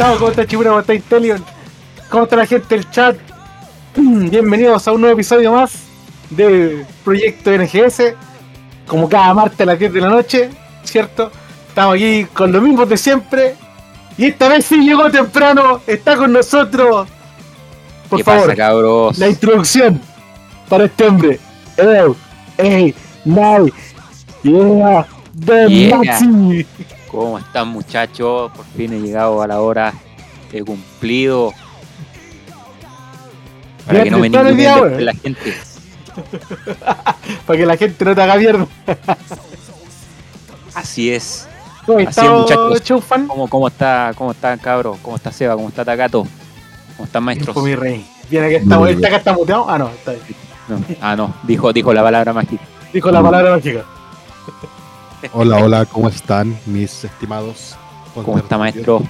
¿Cómo está Chibura? ¿Cómo está Intelion? ¿Cómo está la gente del chat? Bienvenidos a un nuevo episodio más de Proyecto NGS. Como cada martes a las 10 de la noche, ¿cierto? Estamos aquí con los mismos de siempre. Y esta vez sí llegó temprano. Está con nosotros. Por ¿Qué favor, pasa, cabros? la introducción para este hombre. Hello, hey, now, yeah, the Yeah. Maxi. ¿Cómo están, muchachos? Por fin he llegado a la hora. He cumplido. Para que no me weón. la gente. Para que la gente no te haga mierda. Así es. ¿Cómo Así es, muchachos. Chufan? ¿Cómo, cómo está, cómo está, cabros? ¿Cómo está Seba? ¿Cómo está Takato? ¿Cómo están, maestros? Tiempo, mi rey. Viene que está, está acá está muteado. Ah, no, está bien. No. Ah, no. Dijo, dijo la palabra mágica. Dijo la palabra mágica. Hola, hola, ¿cómo están mis estimados? ¿Cómo está, maestro?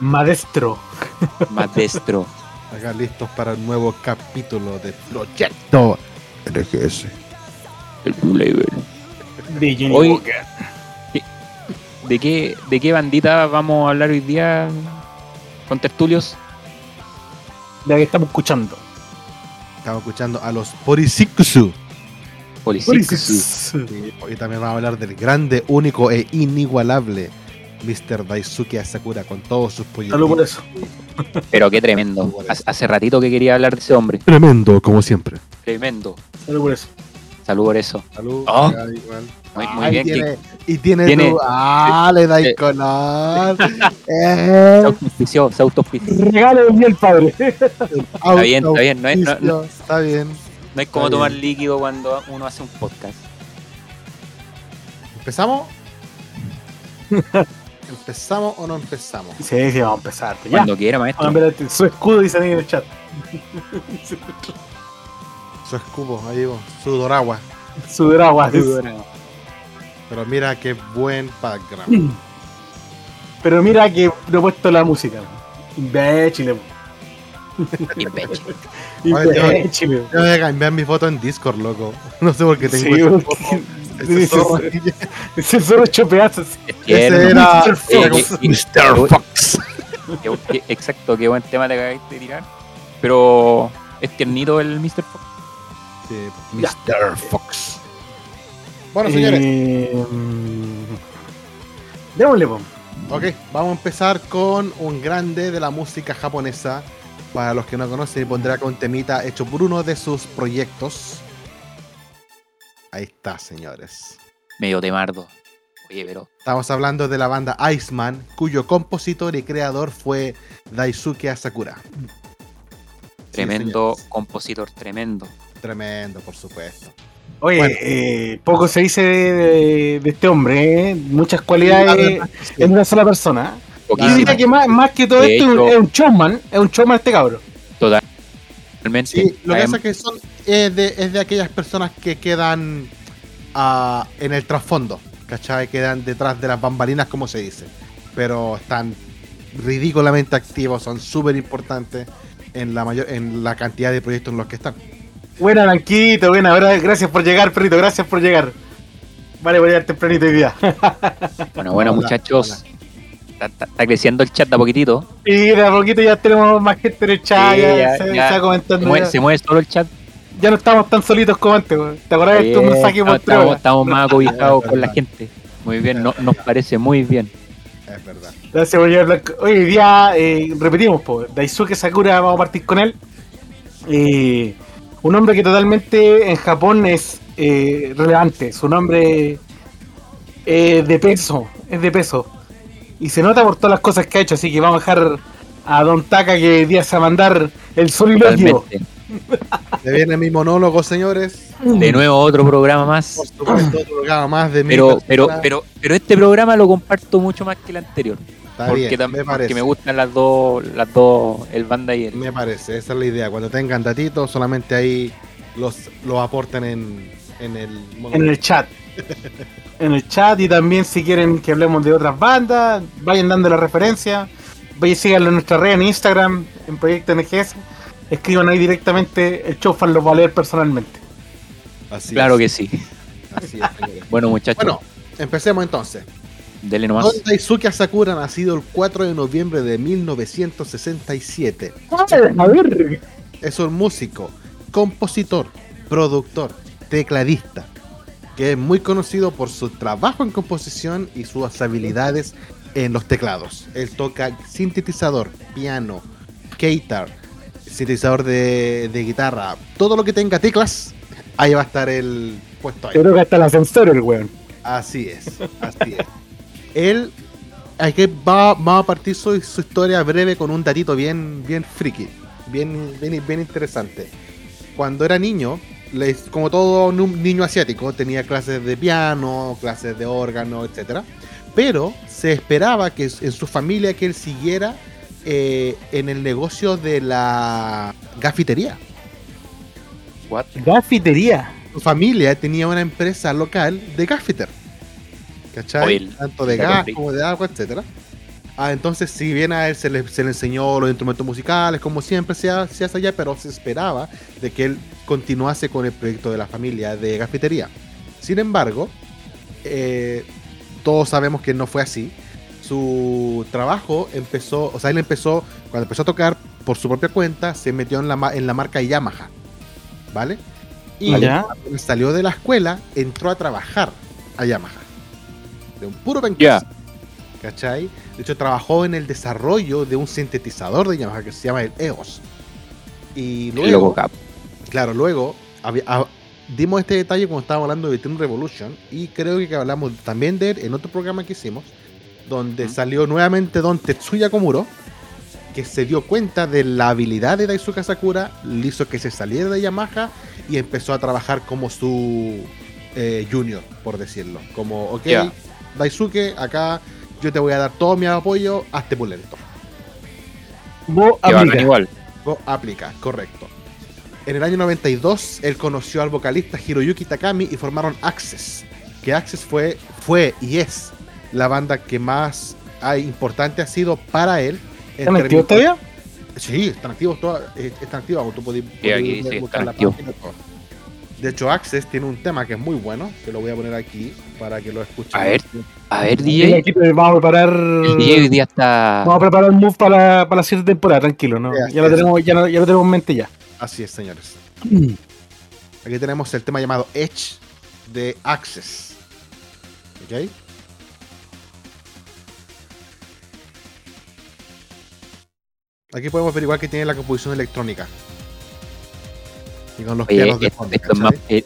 Maestro. Maestro. Acá listos para un nuevo capítulo de Proyecto NGS. El Blue Label. De Johnny Hoy- Walker. ¿De qué, ¿De qué bandita vamos a hablar hoy día con tertulios? De la que estamos escuchando. Estamos escuchando a los Porisikusu. Policix. Y hoy también vamos a hablar del grande, único e inigualable Mr. Daisuke Asakura con todos sus Salud por pollitos. eso. Pero qué tremendo. Hace, ratito que quería hablar de ese hombre. Tremendo, como siempre. Tremendo. Salud por eso. Salud por eso. Salud. Oh. igual. Muy, muy Ay, bien. tiene- que y tiene, tiene- tu- Ah, le dais eh. color. se Eh, autoauspició, se. Regalo del día el padre. Está bien, está bien. No, es- no- Está bien. No hay como Está tomar bien. líquido cuando uno hace un podcast. ¿Empezamos? ¿Empezamos o no empezamos? Sí, sí, vamos a empezar. Ya. Cuando quiera, maestro. su escudo dice ahí en el chat. Su escudo, ahí vos, su doragua. su dragua. Pero mira qué buen background. Pero mira que no he puesto la música. Imbécile. Imbécil. Imbécile. Yo voy a cambiar mi foto en Discord, loco. No sé por qué tengo Sí, esa foto. Ese zorro. Ese ocho pedazos. Ese era Mr. Fox. exacto, qué buen tema te acabaste de tirar. Pero es tiernito el Mr. Fox. Sí, Ya. Mr. Fox. Bueno, señores, Eh, démosle, ok, vamos a empezar con un grande de la música japonesa. Para los que no conocen, pondré acá un temita hecho por uno de sus proyectos. Ahí está, señores. Medio temardo. Oye, pero Estamos hablando de la banda Iceman, cuyo compositor y creador fue Daisuke Asakura. tremendo compositor, tremendo. Tremendo, por supuesto. Oye, Bueno. eh, poco se dice de, de- de este hombre, ¿eh? muchas cualidades Sí. en una sola persona. Yo diría que más, más que todo De esto es un- hecho- es un showman, es un showman este cabro. Totalmente. Sí, lo que Adem- pasa es que son, es, de, es de aquellas personas que quedan ah, en el trasfondo, ¿cachai? Quedan detrás de las bambalinas, como se dice. Pero están ridículamente activos, son súper importantes en la mayor en la cantidad de proyectos en los que están. Buena, Blanquito, buena, gra- gracias por llegar, perrito, gracias por llegar. Vale, voy a llegar tempranito hoy día. Bueno, bueno, Hola, muchachos. Está- está creciendo el chat de a poquitito. Y de a poquito ya tenemos más gente en el chat, Sí, ya, ya- se, ya. se va Se comentando. mueve, ya. se mueve solo el chat. Ya no estamos tan solitos como antes. ¿te acordás de tu Eh, mensaje por estamos, estamos más acobijados con la gente. Muy bien, no- nos parece muy bien. Es verdad. Gracias por llegar, Blanco. Hoy día eh, repetimos, po, Daisuke Sakura, vamos a partir con él. Eh, un hombre que totalmente en Japón es eh, relevante. Su nombre es de peso, es de peso. Y se nota por todas las cosas que ha hecho, así que vamos a dejar a Don Taka que hoy día se va a mandar el soliloquio. Se viene mi monólogo, señores. De nuevo otro programa más. Por supuesto, otro programa más de mi Pero, pero, pero, pero este programa lo comparto mucho más que el anterior. Está porque, bien, tam- me porque parece. me gustan las dos, las dos, el banda y el. Me parece, esa es la idea. Cuando tengan datitos, solamente ahí los, los aportan en, en el en el chat. En el chat y también si quieren que hablemos de otras bandas, vayan dando la referencia. Vayan síganlo en nuestra red en Instagram, en Proyecto NGS. Escriban ahí directamente, el Chofan los va a leer personalmente. Así Claro es, que sí. así es. Bueno, muchachos. Bueno, empecemos entonces. Dele nomás. Don Daisuke Asakura, nacido el 4 de noviembre de 1967. A ver. Es un músico, compositor, productor, tecladista, que es muy conocido por su trabajo en composición y sus habilidades en los teclados. Él toca sintetizador, piano, guitar, sintetizador de, de guitarra, todo lo que tenga teclas, ahí va a estar el puesto ahí. Yo creo que hasta el ascensor el weón. Así es, así es. Él aquí va, va a partir su, su historia breve con un datito bien, bien friki, bien, bien, bien interesante. Cuando era niño, como todo niño asiático, tenía clases de piano, clases de órgano, etc. Pero se esperaba que en su familia que él siguiera eh, en el negocio de la gafitería. What? Gafitería. Su familia tenía una empresa local de gaffiter. ¿Cachai? Oil. Tanto de gas como de agua, etcétera. Ah, entonces, si bien a él se le, se le enseñó los instrumentos musicales, como siempre se hace allá, pero se esperaba de que él continuase con el proyecto de la familia de gafitería. Sin embargo, eh, todos sabemos que no fue así. Su trabajo empezó, o sea, él empezó, cuando empezó a tocar por su propia cuenta, se metió en la, en la marca Yamaha. ¿Vale? Y Ya. salió de la escuela, entró a trabajar a Yamaha. De un puro pencazo. Ya. ¿Cachai? De hecho, trabajó en el desarrollo de un sintetizador de Yamaha que se llama el EOS. Y luego. Claro, luego había- ah, dimos este detalle cuando estábamos hablando de Team Revolution y creo que hablamos también de él en otro programa que hicimos, donde salió nuevamente Don Tetsuya Komuro, que se dio cuenta de la habilidad de Daisuke Sakura, le hizo que se saliera de Yamaha y empezó a trabajar como su eh, junior, por decirlo. Como, ok. Daisuke, acá yo te voy a dar todo mi apoyo, hazte pulento. Vos aplica. igual. Go- aplica, correcto. En el año 92, él conoció al vocalista Hiroyuki Takami y formaron Access. Que Access fue, fue y es la banda que más ah, importante ha sido para él. ¿Están activos todavía? Sí, están activos, toda- eh, están activos. Tú podés- Sí, podés aquí dice, buscar la página. De hecho, Access tiene un tema que es muy bueno, que lo voy a poner aquí para que lo escuchen. A ver. A ver, Y DJ. vamos a preparar. El DJ hoy día está. Vamos a preparar un move para, para la siguiente temporada, tranquilo, ¿no? Sí, Ya lo tenemos, ya, lo- ya lo tenemos en mente ya. Así es, señores. Aquí tenemos el tema llamado Edge de Access. ¿Ok? Aquí podemos ver igual que tiene la composición electrónica. Y con los Oye, pianos de fondo. esto es más, eh,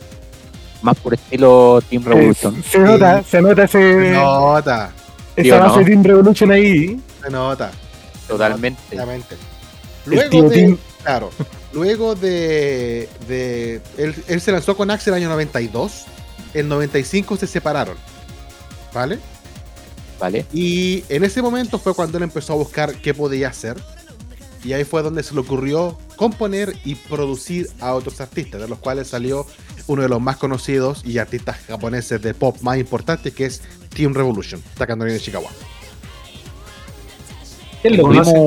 más por estilo Team Revolution. Eh, se nota, se nota ese, Se nota, esa base ¿no? Team Revolution ahí. se nota. Totalmente. El Luego de, Tim. claro, luego de, de él, él se lanzó con Axel el año 92, el 95 se separaron, ¿vale? ¿Vale? Y en ese momento fue cuando él empezó a buscar qué podía hacer. Y ahí fue donde se le ocurrió componer y producir a otros artistas, de los cuales salió uno de los más conocidos y artistas japoneses de pop más importantes, que es Team Revolution, Takanori de Chicago.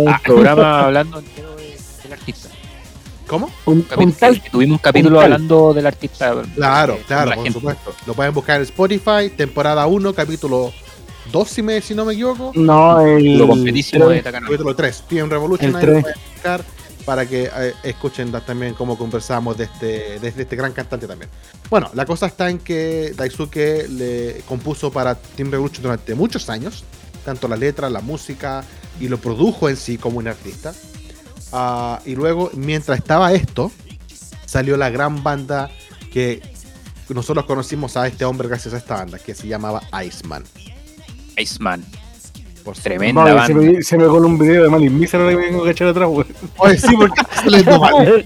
Un programa hablando entero de- del artista. ¿Cómo? un, Capi- un tal. Tuvimos un capítulo hablando del artista. Claro, eh, claro, la por gente. supuesto. Lo pueden buscar en Spotify, temporada 1, capítulo 2, si, me, si no me equivoco. No, el. Lo completísimo de. Capítulo 3, Team Revolution, El ahí lo pueden buscar para que eh, escuchen también cómo conversamos de este, de este gran cantante también. Bueno, la cosa está en que Daisuke le compuso para Team Revolution durante muchos años, tanto la letra, la música, y lo produjo en sí como un artista. Ah, y luego, mientras estaba esto, salió la gran banda que nosotros conocimos a este hombre gracias a esta banda, que se llamaba Iceman. Iceman. Por Tremenda se, banda. me, se me coló un video de Malin Misa ahora que me tengo que echar atrás, weón. Oye, sí, porque se les dio mal.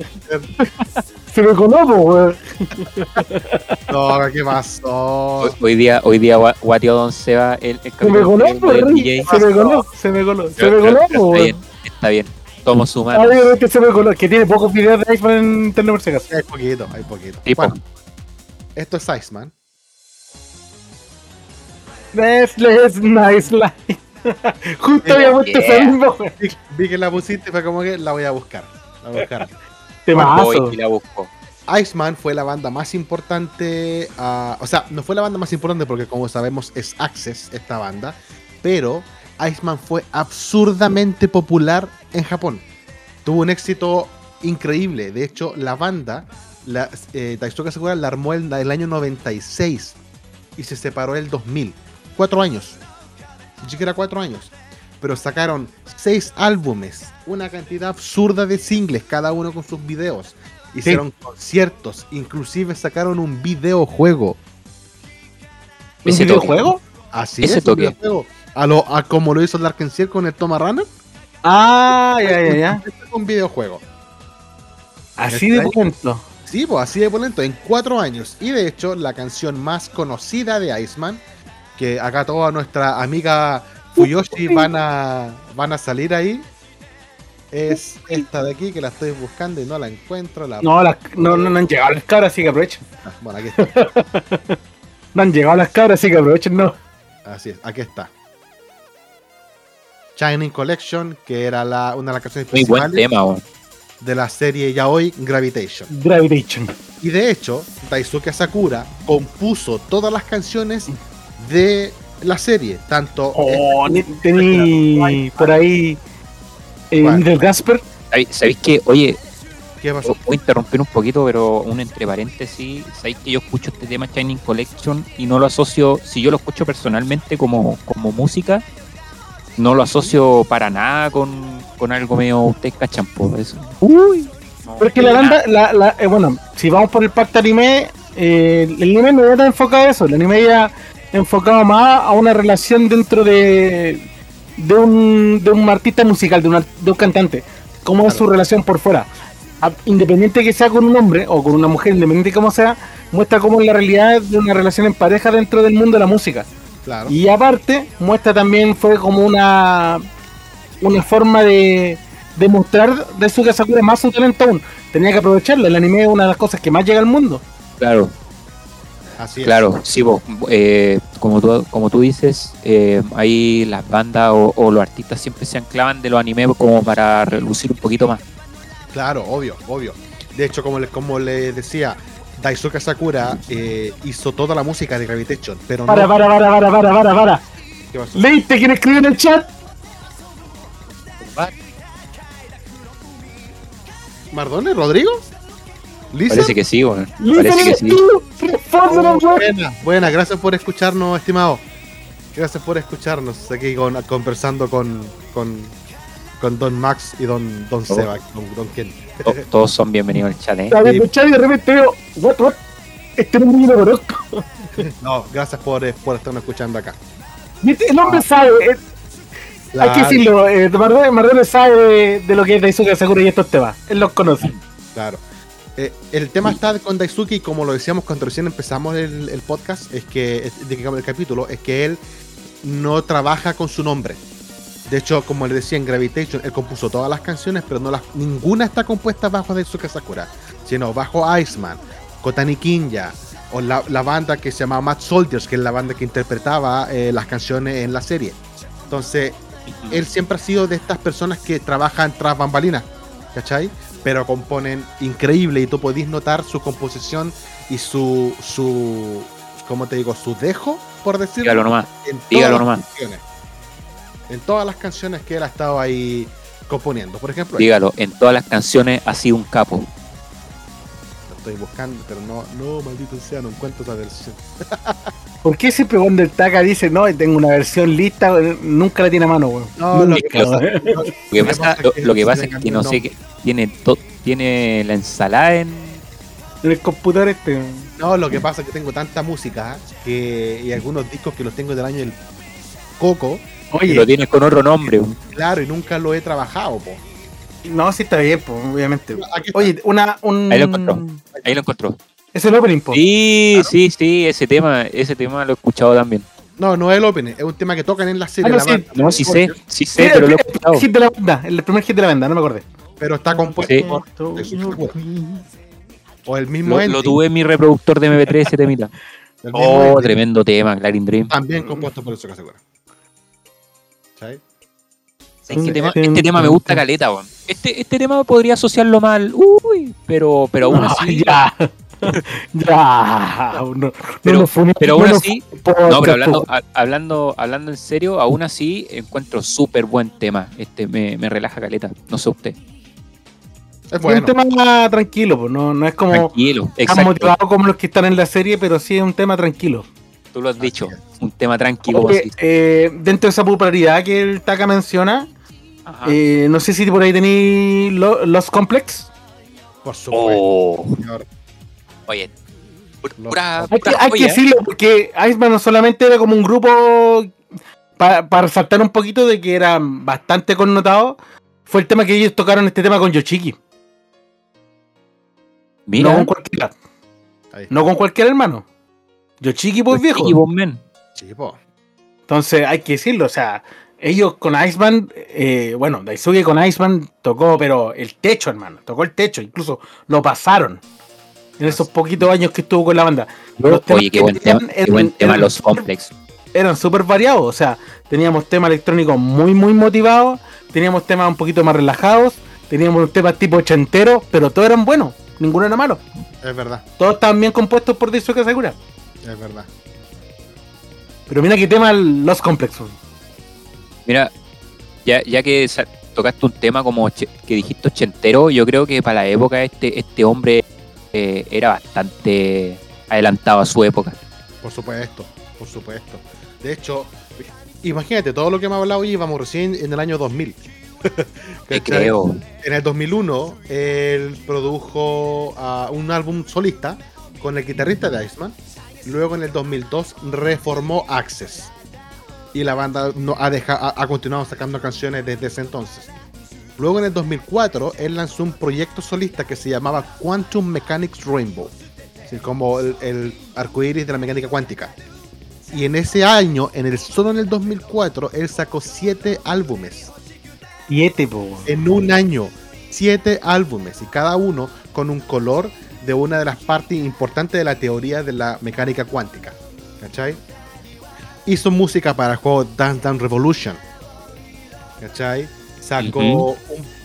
Se me coló, weón. No, ¿qué pasó? Hoy, hoy día, hoy día gua- guateó Don Seba el, el Se me coló. Se me coló, se me coló. Se me coló, está bien, está bien. Somos Ah, humanos. obviamente se me. Que tiene pocos videos de Iceman en internet por si acaso. Hay poquito, hay poquito. Tipo, Bueno, esto es Iceman. Restless Nice Life. Justo había puesto esa misma. Vi, que la pusiste y fue como que la voy a buscar. La voy a buscar. Temazo. voy y la busco. Iceman fue la banda más importante, ah, o sea, no fue la banda más importante porque como sabemos es Access esta banda, pero Iceman fue absurdamente popular en Japón. Tuvo un éxito increíble, de hecho la banda, la, eh, Daisuke Sakura la armó en el año 96 y se separó en el 2000. Cuatro años, ni siquiera cuatro años. Pero sacaron seis álbumes, una cantidad absurda de singles, cada uno con sus videos. Hicieron conciertos, inclusive sacaron un videojuego. ¿Un videojuego? Así Ese es, un videojuego. A, lo, a como lo hizo Larkin Ciel con el Toma Runner, Ah, ya, ya, ya. un videojuego. Así de cuento. Sí, pues así de polento, en cuatro años. Y de hecho, la canción más conocida de Iceman, que acá toda nuestra amiga Fuyoshi van a, van a salir ahí, es esta de aquí que la estoy buscando y no la encuentro. La... No, las- no, no, no han llegado las cabras, así que aprovechen. Ah, Bueno, aquí está. No han llegado las cabras, así que aprovechen, no. Así es, aquí está. Shining Collection, que era la, una de las canciones Muy buen principales tema, weón. de la serie ya hoy Gravitation. Gravitation. Y de hecho, Daisuke Sakura compuso todas las canciones de la serie, tanto Oh, ni- tení por ahí. Eh, ¿Cuál? Little Gasper. ¿Sabéis- ¿Sabéis que, oye, ¿Qué pasó? voy a interrumpir un poquito, pero un entre paréntesis, ¿sabéis que yo escucho este tema Shining Collection y no lo asocio, si yo lo escucho personalmente como, como música, no lo asocio para nada con, con algo medio, ustedes cachan, eso. Uy. no, Pero es que la banda, la, la- eh, bueno, si vamos por el pacto anime, eh, el anime no era tan enfocado a eso. El anime ya enfocado más a una relación dentro de de un, de un artista musical, de, una- de un cantante. Cómo es su relación por fuera. A- Independiente que sea con un hombre o con una mujer, independiente de cómo sea, muestra cómo es la realidad de una relación en pareja dentro del mundo de la música. Claro. Y aparte, muestra también fue como una una forma de, de mostrar de su Sakura más su talento aún. Tenía que aprovecharlo. El anime es una de las cosas que más llega al mundo. Claro, Así es. claro, sí, vos, eh, como, tú, como tú dices, eh, ahí las bandas o, o los artistas siempre se anclaban de los animes como para relucir un poquito más. Claro, obvio, obvio. De hecho, como le, como le decía, Daisuke Sakura eh, hizo toda la música de Gravitation, pero Para, no. para, para, para, para, para, para. ¿Qué pasó? ¿Leíste quién escribió en el chat? ¿Mardone? ¿Rodrigo? Parece que sí, bueno, parece que sí. Oh, buena, buena, gracias por escucharnos, estimado. Gracias por escucharnos aquí con, conversando con, con, con Don Max y Don, don Oh. Seba, con Don Ken. To- Todos son bienvenidos al chat, ¿eh? El chat y de repente veo, what, what? Este lo conozco. No, gracias por, eh, por estarnos escuchando acá. Y este- el hombre sabe, eh, hay que decirlo, eh, Mardone, sabe de, de lo que es Daisuke Sakura y estos temas. Él los conoce. Claro. Eh, el tema está con Daisuke y como lo decíamos cuando recién empezamos el, el podcast, es que, que el capítulo, es que él no trabaja con su nombre. De hecho, como le decía en Gravitation, él compuso todas las canciones, pero no las, ninguna está compuesta bajo Daisuke Sakura, sino bajo Iceman, Kotani Kinja, o la, la banda que se llama Mad Soldiers, que es la banda que interpretaba eh, las canciones en la serie. Entonces, él siempre ha sido de estas personas que trabajan tras bambalinas, ¿cachai? Pero componen increíble y tú podís notar su composición y su, su, ¿cómo te digo? Su dejo, por decirlo, Dígalo nomás. en todas dígalo las nomás. canciones. En todas las canciones que él ha estado ahí componiendo. Por ejemplo, Dígalo, en todas las canciones ha sido un capo. lo estoy buscando, pero no, no, maldito sea, no encuentro esa versión. ¿Por qué siempre cuando el Taka dice, no, tengo una versión lista, nunca la tiene a mano, weón? No, lo es que que lo- pasa, Lo que pasa, lo, lo que pasa es que no sé, que tiene, to- tiene la ensalada en... En el computador este. No, lo que pasa es que tengo tanta música que, y algunos discos que los tengo del año del Coco, y lo Oye, tienes con otro nombre. claro, y nunca lo he trabajado, po. no, sí está bien, pues, obviamente. Oye, una, un... Ahí lo encontró. Ahí lo encontró. Es el opening, po. Sí, sí, sí, ese tema, ese tema lo he escuchado también. No, no es el opening, es un tema que tocan en la serie, Ah, no, la sí. banda, No, sí sé, sí Sí, sé, pero lo he escuchado. el hit de la banda, el primer hit de la banda, no me acordé. pero está compuesto Sí. por. O el mismo Lo, lo tuve en mi reproductor de MP3 ese temita. Oh, ending, tremendo tema, Clarin Dream. También compuesto por Daisuke Sakura. ¿Sabes? Este tema, este tema me gusta caleta, weón. Este, este tema podría asociarlo mal, uy, pero, pero aún No, así. ya. ya. No, no Pero- funemos, pero aún no así- No, pero hablando, a- hablando, hablando en serio, aún así encuentro súper buen tema. Este me, me relaja caleta. No sé usted. Es bueno. un tema tranquilo, pues, no, no es como Tranquilo, exacto. motivado como los que están en la serie, pero sí es un tema tranquilo. Tú lo has Así dicho. es. Un tema tranquilo. Oye, eh, dentro de esa popularidad que el Taka menciona, eh, no sé si por ahí tenéis lo- los Complex. Por supuesto, Oh, oye. Pura, Hay que, pura hay que joya. decirlo, porque Iceman no solamente era como un grupo para resaltar un poquito de que era bastante connotado, fue el tema que ellos tocaron este tema con Yoshiki. Mira, No con cualquiera, Ahí. no con cualquier hermano. Yoshiki, pues viejo. y vos, men. Sí, po. Entonces hay que decirlo, o sea, ellos con Iceman, eh, bueno, Daisuke con Iceman tocó, pero el techo, hermano, tocó el techo, incluso lo pasaron en esos poquitos años que estuvo con la banda. Los temas Oye, qué buen tema, tenían qué buen eran- tema eran los súper- complex. Eran súper variados, o sea, teníamos temas electrónicos muy, muy motivados, teníamos temas un poquito más relajados, teníamos temas tipo ochentero, pero todos eran buenos, ninguno era malo. Es verdad, Todos estaban bien compuestos por Daisuke Sakura. Es verdad. Pero mira qué tema Los Complexos. Mira, ya, ya que tocaste un tema como que dijiste ochentero, yo creo que para la época este, este hombre eh, era bastante adelantado a su época. Por supuesto, por supuesto. De hecho, imagínate, todo lo que hemos hablado hoy íbamos recién en el año 2000. Te creo. En el 2001, él produjo un álbum solista con el guitarrista de Iceman. Luego, en el 2002, reformó Access. Y la banda no ha, deja- ha, ha continuado sacando canciones desde ese entonces. Luego, en el 2004, él lanzó un proyecto solista que se llamaba Quantum Mechanics Rainbow. Así como el, el arcoíris de la mecánica cuántica. Y en ese año, en el solo en el 2004, él sacó siete álbumes Siete, po. en un año siete álbumes y cada uno con un color de una de las partes importantes de la teoría de la mecánica cuántica. ¿Cachai? Hizo música para el juego Dance Dance Revolution. ¿Cachai? Sacó, un,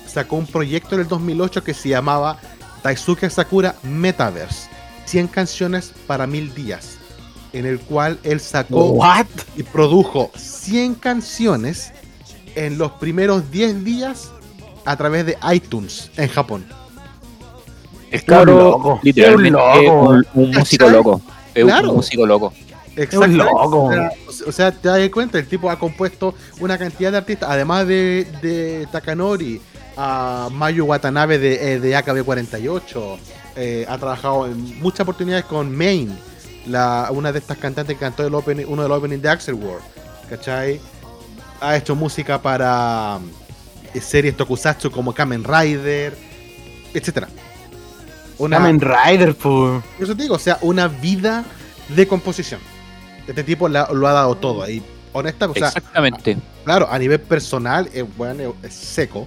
sacó un proyecto en el 2008 que se llamaba Daisuke Sakura Metaverse. 100 canciones para mil días. En el cual él sacó What? y produjo 100 canciones en los primeros 10 días a través de iTunes en Japón. El un cabro, loco, literalmente, es un loco. un, un músico loco. Es Claro. un músico loco. Exactamente. loco. O sea, o sea, te das cuenta, el tipo ha compuesto una cantidad de artistas, además de, de Takanori, a Mayu Watanabe de, eh, de AKB48, eh, ha trabajado en muchas oportunidades con Main, la, una de estas cantantes que cantó el opening, uno de los openings de Axel World, ¿cachai? Ha hecho música para eh, series tokusatsu como Kamen Rider, etcétera. Una, Kamen Rider, po. por eso te digo, o sea, una vida de composición. Este tipo la- lo ha dado todo. Y honestamente, o sea, Exactamente. claro, a nivel personal es bueno, es seco.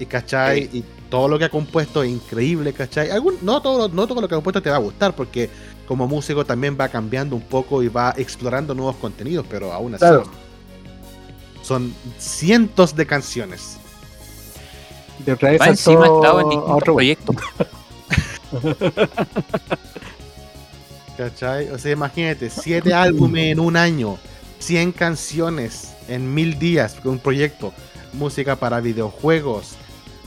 Y cachai, y todo lo que ha compuesto es increíble, cachai. Algún, no, todo, no todo lo que ha compuesto te va a gustar, porque como músico también va cambiando un poco y va explorando nuevos contenidos, pero aún así. Claro. Son cientos de canciones. De otra vez encima estado en distintos otro proyectos. ¿Cachai? O sea, imagínate, siete álbumes en un año, 100 canciones en mil días, un proyecto, música para videojuegos,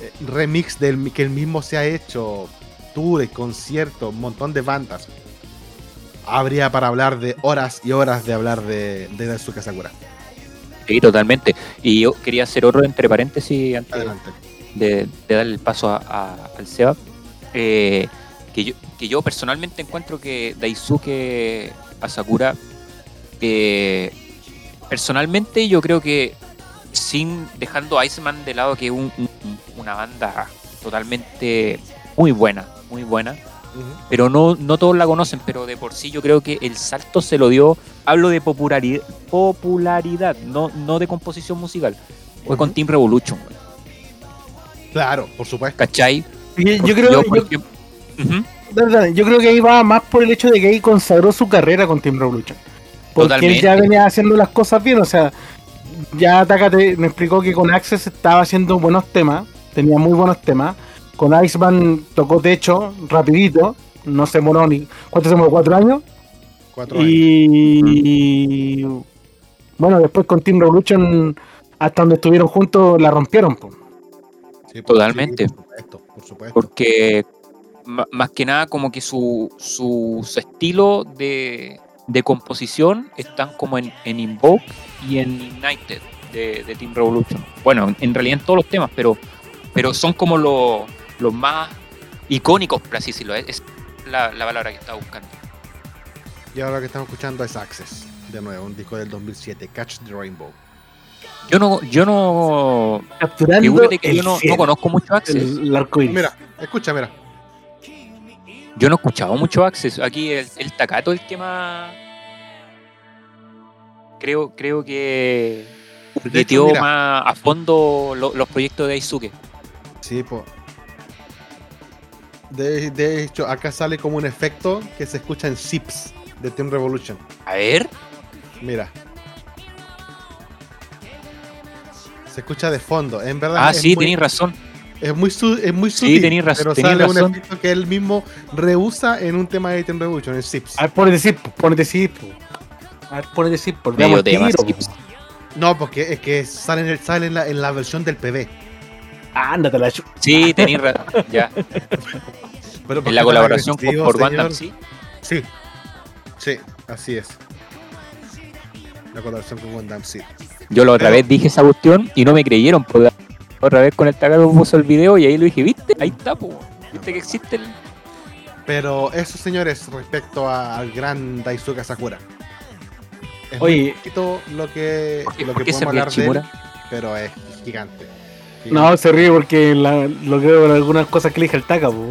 eh, remix del que él mismo se ha hecho, tours, conciertos, un montón de bandas. Habría para hablar de horas y horas de hablar de, de Daisuke Sakura. Sí, totalmente. Y yo quería hacer otro entre paréntesis antes Adelante. de, de dar el paso a- a- al Seba. Eh, que, yo, que yo personalmente encuentro que Daisuke Asakura, eh, personalmente yo creo que sin dejando a Iceman de lado, que es un- un- una banda totalmente muy buena, muy buena, pero no, no todos la conocen, pero de por sí yo creo que el salto se lo dio, hablo de popularidad, popularidad no, no de composición musical, fue con. Team Revolution, güey, Claro, por supuesto. ¿cachai? Yo, creo, yo, creo que ahí va más por el hecho de que ahí consagró su carrera con Team Revolution. Porque él ya venía haciendo las cosas bien, o sea, ya Takate me explicó que con Access estaba haciendo buenos temas, tenía muy buenos temas. Con Iceman tocó techo rapidito, no se moró ni. ¿Cuánto se moró? ¿Cuatro años? Cuatro años. Y. Bueno, después con Team Revolution, hasta donde estuvieron juntos, la rompieron. po. Sí, por- Totalmente. sí, supuesto. Porque más que nada como que su, su, su estilo de, de composición están como en, en Invoke y en United de, de Team Revolution. Bueno, en realidad en todos los temas, pero, pero son como los los más icónicos, por así decirlo. Es la, la palabra que estaba buscando. Y ahora lo que estamos escuchando es Access, de nuevo, un disco del 2007, Catch the Rainbow. Yo no, yo no, Capturando figúrate que yo no, conozco mucho Access. el, el arco iris. Mira, escucha, mira. Yo no he escuchado mucho Access. Aquí el, el Takato el que más. Creo, creo que. Mira. más a fondo lo- los proyectos de Aisuke. Sí, po. De, de hecho, acá sale como un efecto que se escucha en Zips de Team Revolution. A ver. Mira. Se escucha de fondo. En verdad Ah, sí, muy, tenéis razón. es muy, su- es muy Sí, sutil. tenéis razón, Pero sale un efecto que él mismo rehúsa en un tema de Team Revolution, en Zips. A ver, ponete zip, ponete zip. A ver, ponete zip, por Medio veamos tema, tiro, sí. No, porque es que sale en, el, sale en, la, en la versión del PB. Ándate la chu- Sí, tenéis razón. Ya. Pero En la colaboración con por señor. Gundam, sí. Sí. Sí, así es. La colaboración con Gundam, sí. Yo la otra Pero- vez dije esa cuestión y no me creyeron. Pues, otra vez con el Takato puso el video y ahí lo dije, ¿viste? Ahí está, po. ¿Viste que existe el. Pero eso, señores, respecto a- al gran Daisuke Sakura. Es Oye. muy poquito lo que, ¿Por qué, lo por que podemos ríe hablar de él, pero es gigante. No, se ríe porque la- lo creo con algunas cosas que le dije al Taka, po.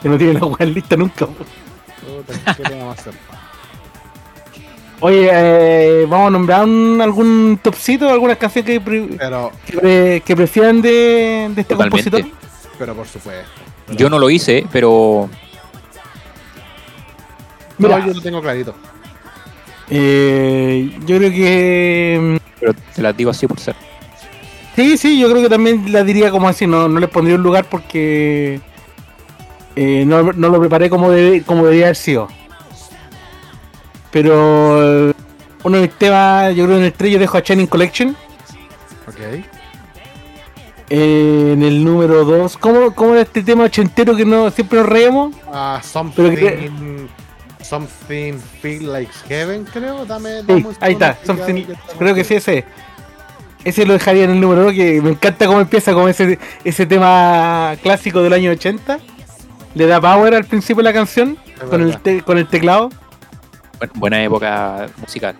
que no tiene la weá lista nunca. po. Puta, ¿qué le vamos a hacer? Oye, eh, vamos a nombrar un- algún topcito, algunas canciones que, pre- Pero, que, pre- que prefieran de, de este Totalmente. compositor. pero por supuesto. Yo no lo hice, pero Mira, No, yo lo tengo clarito. eh, yo creo que. mm, pero te las digo así por ser. Sí, sí, yo creo que también la diría como así, no, no les pondría un lugar porque eh, no, no lo preparé como, debe- como debía haber sido. Pero eh, uno de mis temas, yo creo que en el 3 yo dejo a Shining Collection. Ok. Eh, en el número 2, ¿cómo, ¿cómo era este tema ochentero que no siempre nos reíamos? Ah, Pero que- something. Something feel like heaven, creo. Dame, Sí, dame un ahí está, something- creo que sí, ese. Ese lo dejaría en el número 2, que me encanta cómo empieza con ese, ese tema clásico del año 80. Le da power al principio de la canción Es con el, te- con el teclado. Bu- buena época musical.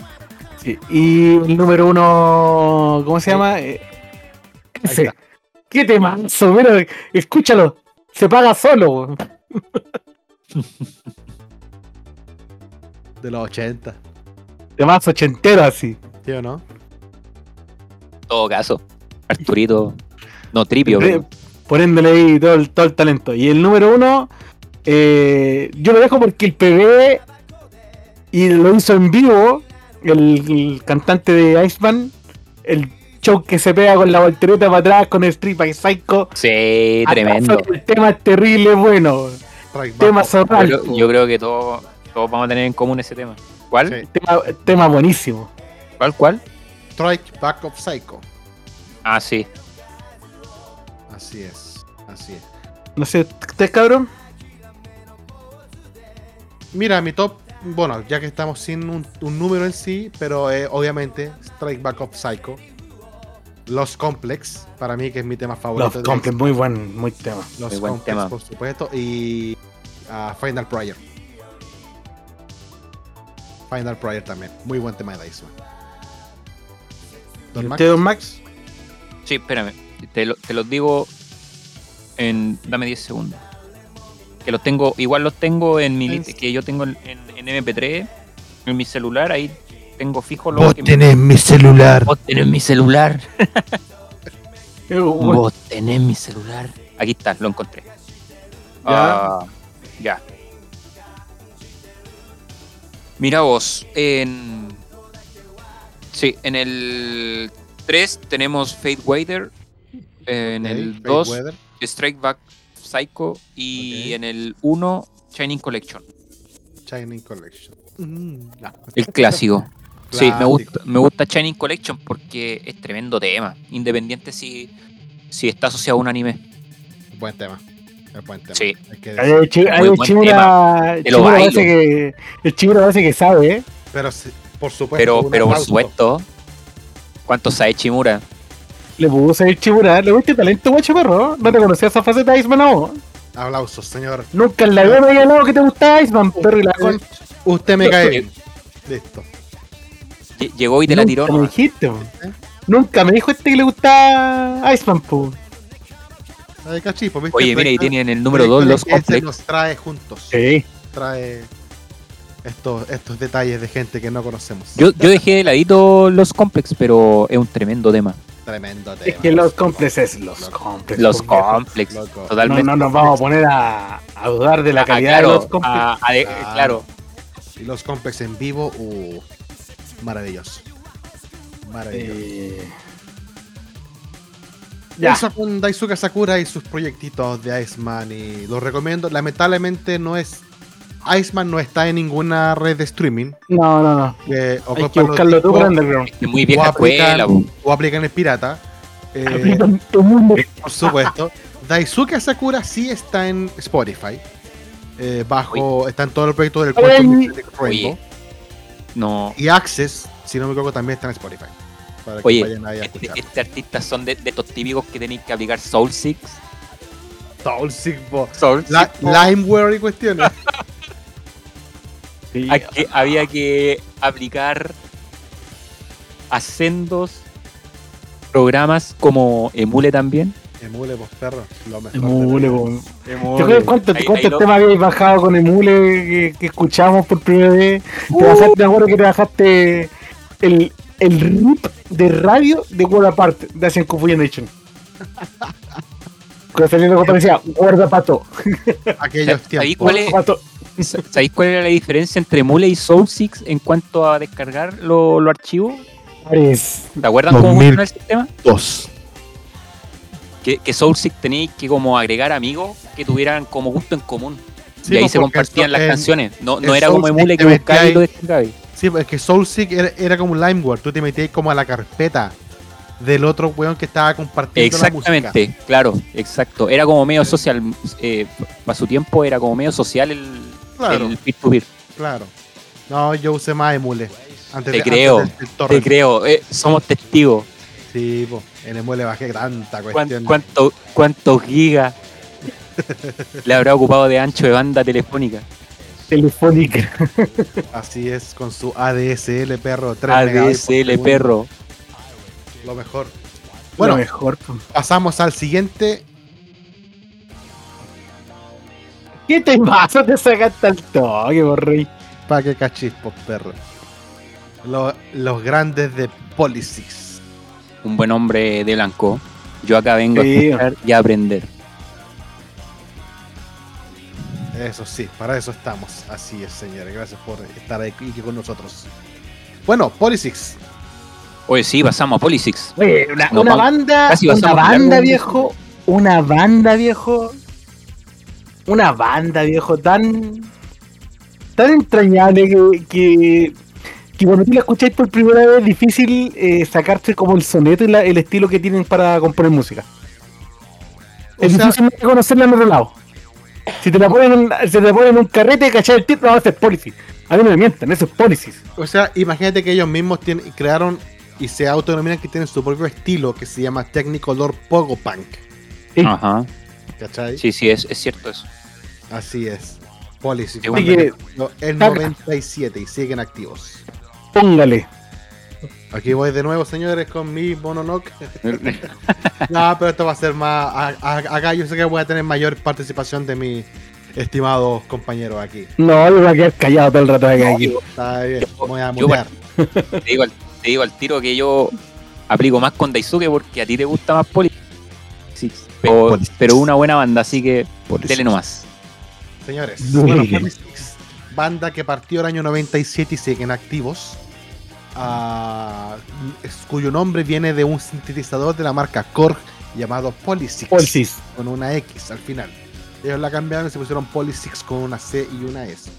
Sí, Y el número uno, ¿cómo se llama? Eh, ese. ¿Qué temazo? Mira, escúchalo. Se paga solo. De los 80. Temazo ochentero así. ¿Sí o no? En todo caso, Arturito, no tripio, Re- pero poniéndole ahí todo el, todo el talento. Y el número uno, eh, yo lo dejo porque el PB y lo hizo en vivo, el, el cantante de Iceman, el show que se pega con la voltereta para atrás con el Street by Psycho. sí, tremendo. ¿Acaso El tema es terrible, bueno. Tema zorral. Yo, yo creo que todos, todos vamos a tener en común ese tema. ¿Cuál? Sí. Tema, tema buenísimo. ¿Cuál? ¿Cuál? Strike Back of Psycho. Ah, sí. Así es. Así es. No sé, ¿usted cabrón? Mira, mi top. Bueno, ya que estamos sin un, un número en sí, pero eh, obviamente Strike Back of Psycho. Los Complex, para mí que es mi tema favorito. De Complex, muy buen, muy tema. Los Muy buen Complex, tema. por supuesto. Y ah, Final Prayer. Final Prayer también. Muy buen tema de Dice. ¿Y Don Max. Don Max? Sí, espérame. Te, lo- te los digo en. Dame 10 segundos. Que los tengo. Igual los tengo en mi En- lista. Que yo tengo en, en- en MP3. En mi celular. Ahí tengo fijo los que me- tenés mi celular. Vos tenés mi celular. Vos tenés mi celular. Aquí está, lo encontré. Ya. Ah, ya. Mira vos, en. Sí, en el 3 tenemos Fate Wader. En el Fate 2, Weather. Strike Back Psycho. Y en el 1, Shining Collection. Shining Collection. Mm, no. El clásico. Sí, me gusta, me gusta Shining Collection porque es tremendo tema. Independiente si, si está asociado a un anime. Buen tema. Es buen tema. Sí. Hay que decir. el chi- ahí Muy el buen Chimura, Te lo Chimura bailo. parece que, el Chimura parece que sabe, ¿eh? Pero por supuesto. Pero, pero por supuesto, ¿cuánto sabe Chimura? Le puso el Chimura, le viste talento, guacho perro. No te conocía esa faceta de Iceman a vos. Aplausos, señor. Nunca en la vida me había hablado que te gustaba Iceman, perro y la con. Usted me cae bien. Listo. Lle- Llegó y te la tiró. Nunca me dijiste, po. Nunca me dijo este que le gustaba Iceman, po. Ay, cachipo, ¿viste? Oye, mira, y tienen el número 2, proyecto los complex. nos trae juntos. Sí. Trae estos, estos detalles de gente que no conocemos. Yo, yo dejé de ladito los complex, pero es un tremendo tema. Tremendo tema. Es que los complexes es los Loco. complex. Los po, viejo. complex, Loco. No, totalmente. no nos vamos a poner a, a dudar de la Ah, calidad claro, de los complex. ah, ah, de- Claro. Y los complex en vivo, uh, maravilloso. Maravilloso. Eh, Ya. Eso con Daisuke Sakura y sus proyectitos de Iceman y los recomiendo. Lamentablemente no es. Iceman no está en ninguna red de streaming. No, no, no. eh, Hay que los buscarlo tú underground. Es muy o vieja escuela. aplican, o aplican el pirata. Eh, Aplican todo el mundo. por supuesto. Daisuke Sakura sí está en Spotify. Eh, bajo. Está en todo el proyecto del Rainbow. Oye. No. Y Access, si no me equivoco, también está en Spotify. Para que Oye, vayan ahí a este, este artistas son de, de estos típicos que tenéis que aplicar Soul Six. Toxic Bo- Soul La- Six. Limeware y cuestiones. Sí. Hay que- había que aplicar hacendos programas como Emule también. Emule, pues perro. Lo mejor. Emule. ¿Te Emule. cuántos lo- temas habéis bajado con Emule que, que escuchamos por primera vez? Te Uh. bajaste, me acuerdo que te bajaste el, el rip de radio de World Apart de Asian Fu Nation. Cuando saliendo decía Guarda Pato. Aquellos ¿Sabéis tiempos. cuál es? ¿Sabéis cuál era la diferencia entre Emule y Soul Six en cuanto a descargar los los archivos? ¿Te acuerdan Dos cómo mil. funciona el sistema? Dos. Que, que Soul Six teníais que como agregar amigos que tuvieran como gusto en común. Sí, y ahí pues, se compartían las en- canciones. No, no era Soul como Emule que buscabas y lo descargabas. Sí, pues es que SoulSeek era, era como un Limeware. Tú te metías como a la carpeta del otro weón que estaba compartiendo la música. Exactamente, claro, exacto. Era como medio social, eh, para su tiempo era como medio social el, Claro, el claro. No, yo usé más Emule. Antes Te de, creo, antes del- del Te creo, eh, somos testigos. Sí, pues, en Emule bajé tanta ¿Cuán- cuestión. cuánto- ¿Cuántos gigas le habrá ocupado de ancho de banda telefónica? Telefónica. Así es, con su ADSL, perro. 3 ADSL, perro. Lo mejor. Bueno, Bueno, mejor. po. pasamos al siguiente. ¿Qué te pasa? Te sacaste al toque, borrey. Para que cachispos, perro. Lo- los grandes de Polysix. Un buen hombre de blanco. Yo acá vengo Sí. a escuchar y a aprender. Eso sí, para eso estamos. Así es, señores. Gracias por estar aquí con nosotros. Bueno, Polysix. Oye, sí, pasamos a Polysix. Oye, una, pa- banda, casi una banda viejo, una banda viejo, una banda viejo tan tan entrañable que, que, que cuando tú la escucháis por primera vez es difícil eh, sacarse como el soneto y la- el estilo que tienen para componer música. O es sea- difícil conocerla en otro lado. Si te la ponen en, si te la ponen en un carrete, cachai el título, va a ser policy. A mí no me mientan, eso es policy. O sea, imagínate que ellos mismos tienen, crearon y se autodenominan que tienen su propio estilo que se llama Technicolor Pogo Punk. Sí. Ajá. ¿Cachai? Sí, sí, es, es cierto eso. Así es. Que nació El Saca. 97 y siguen activos. Póngale. Aquí voy de nuevo, señores, con mi Mononoke. no, pero esto va a ser más. Acá yo sé que voy a tener mayor participación de mis estimados compañeros aquí. No, yo voy a quedar callado todo el rato de aquí. Está bien, voy a Yo- mutear. te, digo al, te digo al tiro que yo aplico más con Daisuke porque a ti te gusta más. Pero, Polysix. pero una buena banda, así que dele nomás. Señores, bueno, Polysix, banda que partió el año 97 y siguen activos. ah, cuyo nombre viene de un sintetizador de la marca Korg llamado Polysix, con una X al final. Ellos la cambiaron y se pusieron Polysix con una C y una S.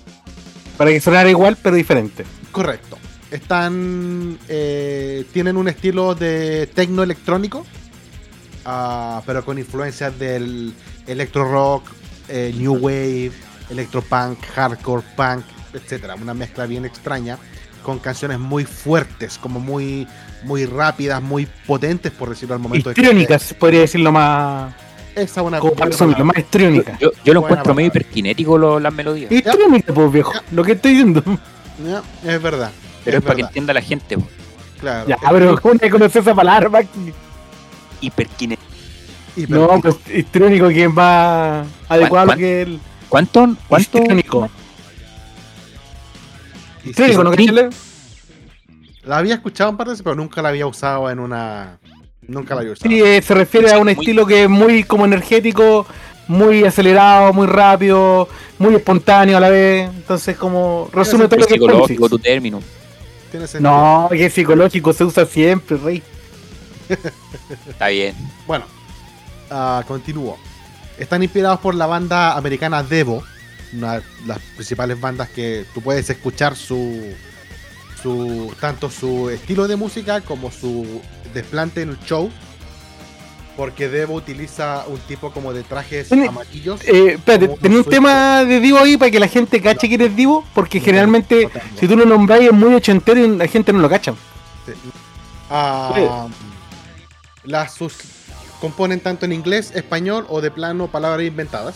Para que sonara igual, pero diferente. Correcto. Están. eh, tienen un estilo de tecno electrónico. ah, pero con influencias del electro rock, eh, new wave, electropunk, hardcore punk, etcétera. Una mezcla bien extraña. Con canciones muy fuertes, como muy, muy rápidas, muy potentes, por decirlo al momento. de que- Histriónicas, podría decirlo más. Esa es una para resumirlo, más histriónica. Yo, yo lo Buena encuentro medio palabra. hiperkinético lo- las melodías. Histriónica, pues viejo. Lo que estoy diciendo. Ya, es verdad. Pero es, para que entienda la gente. Claro. Ya, pero ¿cómo no conoces esa palabra, Maki? Hiperkinético. No, pues histriónico que es más adecuado ¿Cuán- que el ¿Cuánto? ¿Cuánto? histriónico. Histriónico, ¿no? La había escuchado en partes, pero nunca la había usado en una. Nunca la había usado. Sí, eh, se refiere a un estilo que es muy como energético, muy acelerado, muy rápido, muy espontáneo a la vez. Entonces, como resume todo Es lo que es psicológico tu término. No, que es psicológico, se usa siempre, rey. Está bien. Bueno, ah, continúo. Están inspirados por la banda americana Devo, una de las principales bandas que tú puedes escuchar su, su tanto su estilo de música como su desplante en el show. Porque Devo utiliza un tipo como de trajes Tiene- amarillos. Eh, espérate, tenía un tema de Divo ahí para que la gente cache que eres Divo, porque No generalmente no si tú lo nombras es muy ochentero y la gente no lo cacha. Sí. Ah, las sus componen tanto en inglés, español o de plano palabras inventadas.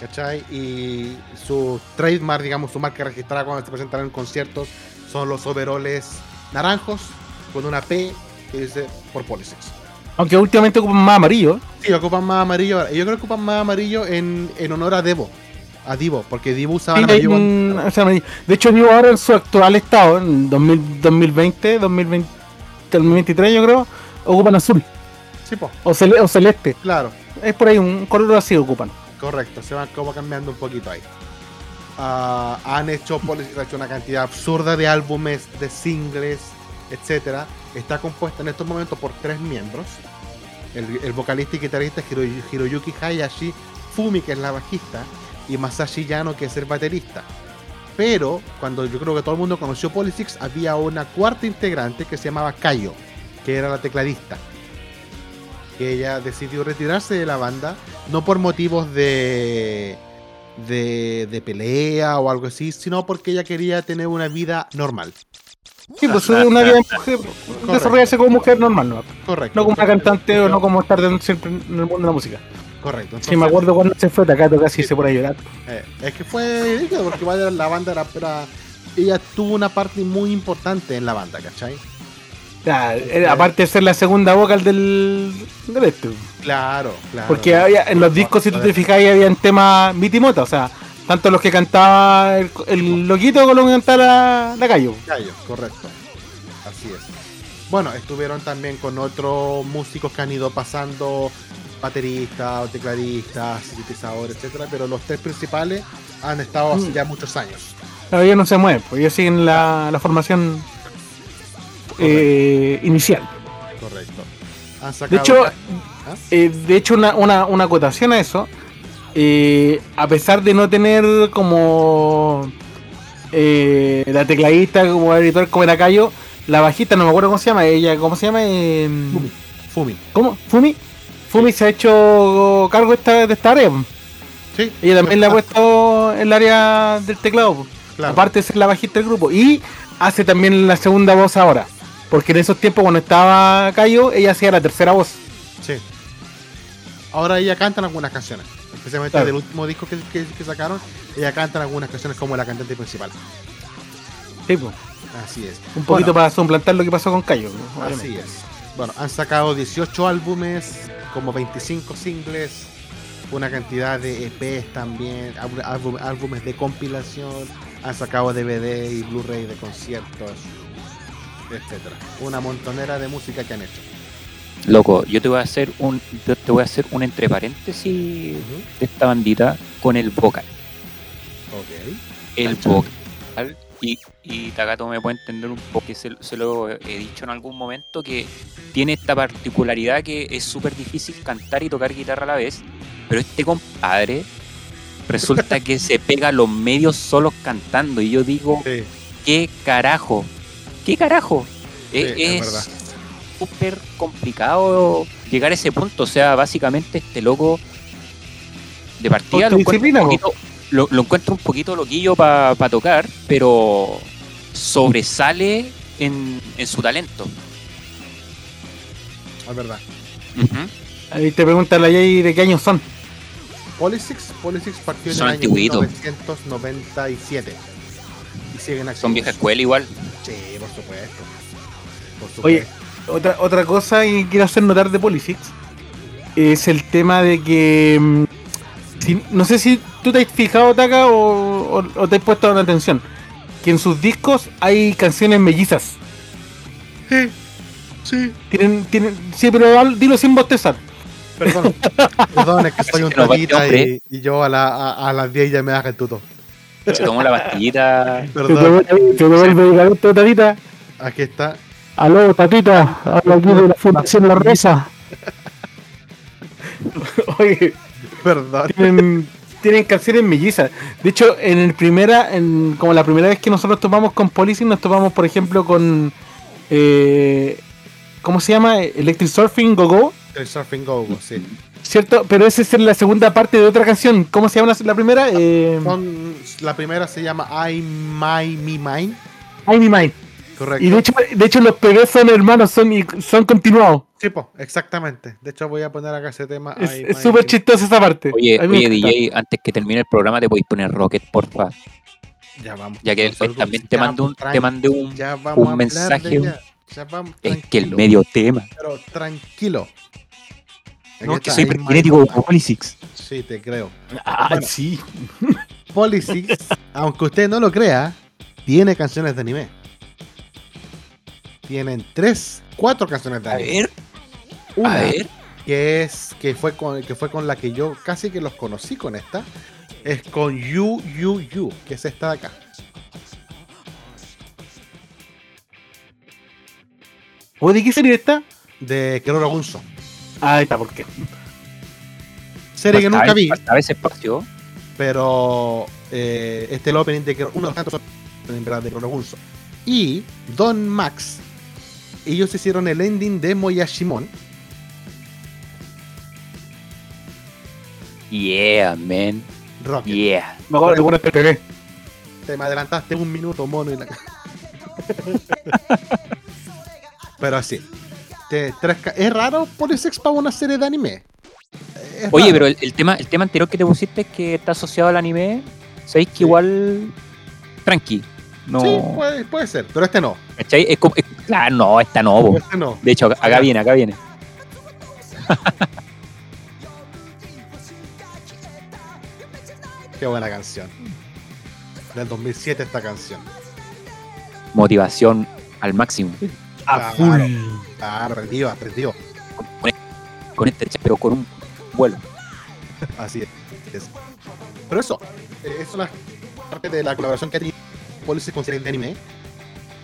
¿Cachai? Y su trademark, digamos, su marca registrada cuando se presentan en conciertos son los overoles naranjos con una P que dice por Polysix. Aunque últimamente ocupan más amarillo. Sí, ocupan más amarillo. Yo creo que ocupan más amarillo en, en honor a Devo. A Divo, porque Divo usaba Sí, amarillo. hay un- o sea, amarillo. de hecho, Divo ahora en su actual estado, en 2000 2020, 2020, 2023 yo creo, ocupan azul Sí, po, o, cele- o celeste. claro. Es por ahí, un color así ocupan. Correcto, se van como cambiando un poquito ahí. Ah, han hecho, Polysix ha hecho una cantidad absurda de álbumes, de singles, etcétera. Está compuesta en estos momentos por tres miembros. El, el vocalista y guitarrista Hiro- Hiroyuki Hayashi, Fumi, que es la bajista, y Masashi Yano, que es el baterista. Pero cuando yo creo que todo el mundo conoció Polysix, había una cuarta integrante que se llamaba Kayo, que era la tecladista. Que ella decidió retirarse de la banda, no por motivos de, de, de pelea o algo así, sino porque ella quería tener una vida normal. Sí, pues es una vida de mujer, desarrollarse como mujer normal, ¿no? Correcto. No como una cantante o no como estar siempre en el mundo de la música. Correcto. Sí, me acuerdo cuando se fue Takato casi se por ahí llorar. Eh, es que fue porque la banda era, era- Ella tuvo una parte muy importante en la banda, ¿cachai? Era- aparte de ser la segunda vocal del, del este. Claro, claro. Porque había, en los discos, si tú te fijas, ahí habían temas mitimota, o sea, tanto los que cantaba el, el loquito como los que cantaba la, la Cayo. Gallo, correcto. Así es. Bueno, estuvieron también con otros músicos que han ido pasando, bateristas, tecladistas, sintetizadores, etcétera, pero los tres principales han estado hace Mm. ya muchos años. Pero ellos no se mueven, pues ellos siguen la, la formación eh, inicial. Correcto. Han sacado De hecho, ¿Ah? eh, de hecho una, una, una acotación a eso, eh, a pesar de no tener como eh, la tecladista como editor como era Cayo, la bajista, no me acuerdo cómo se llama, ella, ¿cómo se llama? Eh, Fumi. Fumi. ¿Cómo? ¿Fumi? Fumi se ha hecho cargo de esta, de esta área. Sí. Ella también le ha puesto el área del teclado. Claro. aparte de ser la bajista del grupo. Y hace también la segunda voz ahora. Porque en esos tiempos cuando estaba Cayo, ella hacía la tercera voz. Sí. Ahora ella canta en algunas canciones. Especialmente Claro. del último disco que, que- que sacaron. Ella canta en algunas canciones como la cantante principal. Sí, po. Así es. Un poquito Bueno, para suplantar lo que pasó con Cayo. Así es. Bueno, han sacado 18 álbumes, como 25 singles, una cantidad de EPs también, álbum- álbum- álbumes de compilación, han sacado DVD y Blu-ray de conciertos, etcétera. Una montonera de música que han hecho. Loco, yo te voy a hacer un, yo te voy a hacer un entre paréntesis de esta bandita con el vocal. Ok. El vocal. Y, y Takato me puede entender un poco, que se, se lo he dicho en algún momento, que tiene esta particularidad que es súper difícil cantar y tocar guitarra a la vez, pero este compadre resulta que se pega los medios solos cantando y yo digo, Sí, ¿qué carajo? ¿Qué carajo? Sí, Eh, es súper complicado llegar a ese punto, o sea, básicamente este loco de partida lo encuentro, un po. poquito, lo, lo encuentro un poquito loquillo para tocar, pero sobresale en, en su talento. es verdad. Ujú. Ahí te pregunta la Jay de qué años son. Polysix, Polysix partió en Son el año antiguitos. 1997. Y siguen activos. Son vieja escuela igual. Sí, por supuesto. Por supuesto. Oye, otra, otra cosa que quiero hacer notar de Polysix es el tema de que. mm, si- no sé si tú te has fijado, Taka, o, o- o te has puesto la atención. Que en sus discos hay canciones mellizas. Sí, sí. Tienen, tienen, sí, pero dilo sin bostezar. Perdón. Perdón, es que soy un tatita y, yo a, la, a, a las 10 ya me baja el tuto. Se tomó la pastillita. Se te vuelve medicamento, tatita. aquí está. Aló, tatita. Hablo aquí de la Fundación La Reza. Oye, Perdón. tienen, tienen canciones mellizas. De hecho, en el primera, en, como la primera vez que nosotros topamos con Policy, nos topamos, por ejemplo, con. Eh, ¿Cómo se llama? Electric Surfing Go Go. El Surfing Go, Go, sí. ¿Cierto? Pero esa es la segunda parte de otra canción. ¿Cómo se llama la, la primera? Eh, Son- la primera se llama I My Me Mine. I Me Mine. Correcto. Y de hecho, de hecho los PB son hermanos, son, son continuados. Sí, po, exactamente. De hecho, voy a poner acá ese tema. Es súper chistosa esa parte. Oye, A oye. DJ, antes que termine el programa te podéis poner Rocket, porfa. Ya vamos. Ya que también te ya mandé un, te mandé un, ya vamos un a mensaje, ella. Ya vamos, es que el medio tema. Pero tranquilo. No, que soy I My perkinético Me como Polysix. Sí, te creo. Ah, Bueno. sí. Polysix, aunque usted no lo crea, tiene canciones de anime. Tienen tres, cuatro canciones de A anime. ver, Una a ver. que es que fue con que fue con la que yo casi que los conocí con esta es con Yu Yu Yu, que es esta de acá. ¿O de qué serie está? De Keroro Gunso. Ah, ahí está, ¿por qué? Serie que nunca vi, A veces espacio. pero eh, este es el opening de Keroro, uno de los tantos en verdad, de Gunso. Y Don Max, ellos hicieron el ending de Moyashimon. Yeah, man. Rocket. Yeah. Me acuerdo de alguna PB. Te me adelantaste un minuto, mono. Y la... pero así. Te- tres ca- es raro Polysix para una serie de anime. Es Oye, raro. pero el, el tema, el tema anterior que te pusiste es que está asociado al anime. ¿Sabéis que Sí. igual. Tranqui. No. Sí, puede, puede ser, pero este no. ¿Cachai? Es como. es- claro, no, esta no. Este no. De hecho, acá, acá viene, acá viene. Qué buena canción. Del 2007 esta canción. Motivación al máximo. A Claro. full. Ah, aprendido, aprendido. Con este chat, pero con un vuelo. Así es. Pero eso, eh, eso es la parte de la colaboración que ha tenido Polysix con series de anime.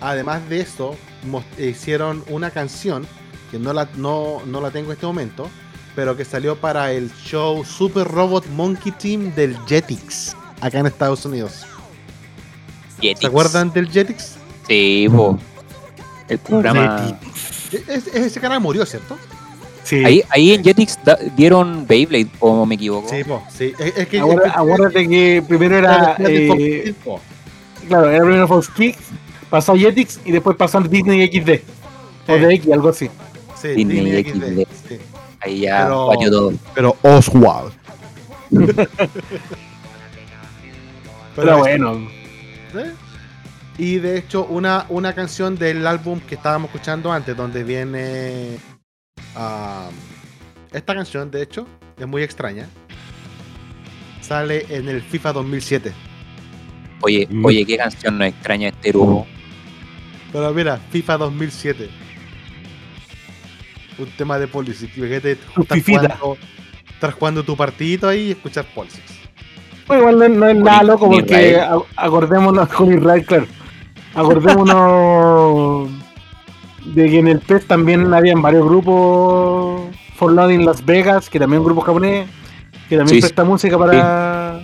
Además de eso, hicieron una canción que no la, no, no la tengo en este momento, pero que salió para el show Super Robot Monkey Team del Jetix, acá en Estados Unidos. Jetix. ¿Se acuerdan del Jetix? Sí, po. El programa. E- es- ese canal murió, ¿cierto? Sí. Ahí, ahí en Jetix da- dieron Beyblade, o me equivoco. Sí, po, sí. Es, es que Acuérdate, es que- acuérdate que primero era. eh, claro, era primero Fox Kids, pasó a Jetix y después pasó a Disney XD. O de X, algo así. Sí, Disney Disney XD. XD, sí. Ahí ya Pero- falló todo. Pero Oswald. Pero bueno. ¿Eh? Y de hecho, una, una canción del álbum que estábamos escuchando antes, donde viene. ah, esta canción, de hecho, es muy extraña. Sale en el FIFA 2007. Oye, Mm. oye, qué canción nos extraña este grupo. Pero mira, FIFA 2007. Un tema de Polysix. Estar fifita. jugando, tu partidito ahí y escuchar Polysix. Pues igual no, no es nada loco porque acordémonos con Israel, claro. Acordémonos de que en el PES también habían varios grupos For in Las Vegas, que también es un grupo japonés, que también Sí, presta música para,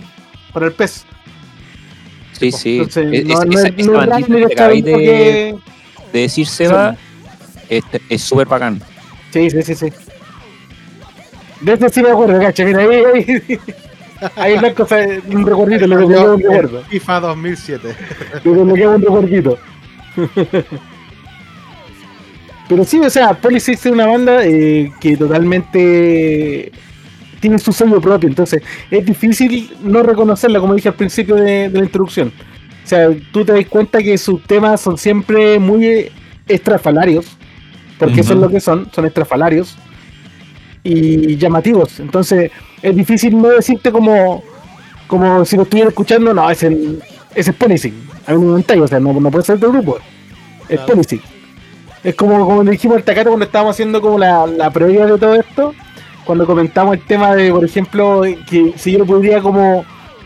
para el PES. Sí, sí. Entonces, Es- no, es- no esa, es- esa no bandita que acabáis de, que- de decir, Seba, este, es súper bacán. Sí, sí, sí, sí. De este sí me acuerdo, cacha, mira, ahí, ahí, ahí en blanco se- un recuerdito, le desbloquea un recuerdo. FIFA 2007. Le desbloquea un recuerdito. Pero sí, o sea, Policy es una banda eh, que totalmente tiene su sello propio, entonces es difícil no reconocerla, como dije al principio de, de la introducción. O sea, tú te das cuenta que sus temas son siempre muy estrafalarios, porque eso es lo que son, son estrafalarios y llamativos. Entonces es difícil no decirte como, como si lo estuviera escuchando, no, ese, ese es Policy, a un momento, o sea, no, no puede ser del grupo, es Claro. Es como, como dijimos al Takato cuando estábamos haciendo como la, la previa de todo esto, cuando comentamos el tema de, por ejemplo, que si yo lo podría como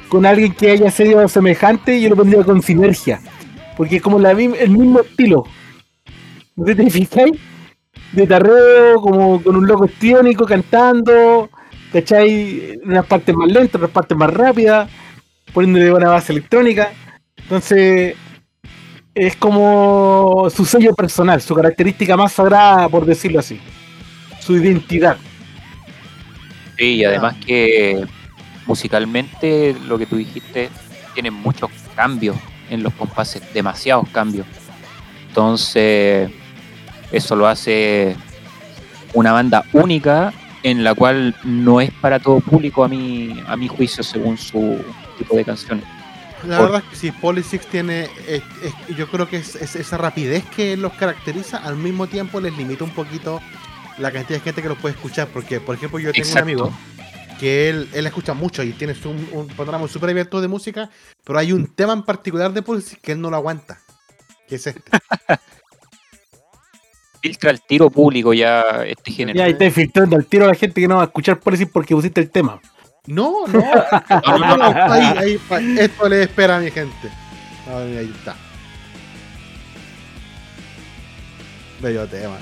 con alguien que haya sido semejante, yo lo pondría con sinergia. Porque es como la, el mismo estilo. ¿No te fijáis? De tarreo, como con un loco histriónico cantando, ¿cachai? Unas partes más lentas, otras partes más rápidas, poniéndole una base electrónica. Entonces, es como su sello personal, su característica más sagrada, por decirlo así. Su identidad. Sí, y además que musicalmente lo que tú dijiste tiene muchos cambios en los compases, demasiados cambios. Entonces, eso lo hace una banda única en la cual no es para todo público a mi, a mi juicio según su tipo de canciones. La Por- verdad es que sí, Polysix tiene, es- yo creo que es, es esa rapidez que los caracteriza, al mismo tiempo les limita un poquito la cantidad de gente que los puede escuchar, porque por ejemplo yo tengo Exacto. un amigo que él, él escucha mucho y tiene un, un panorama súper abierto de música, pero hay un tema en particular de Polysix que él no lo aguanta, que es este. Filtra el tiro público ya este género. Y ahí está filtrando al tiro a la gente que no va a escuchar por decir porque pusiste el tema. No, no, No, no, no, ahí, ahí, esto le espera a mi gente. Ah, ahí está. Bello tema.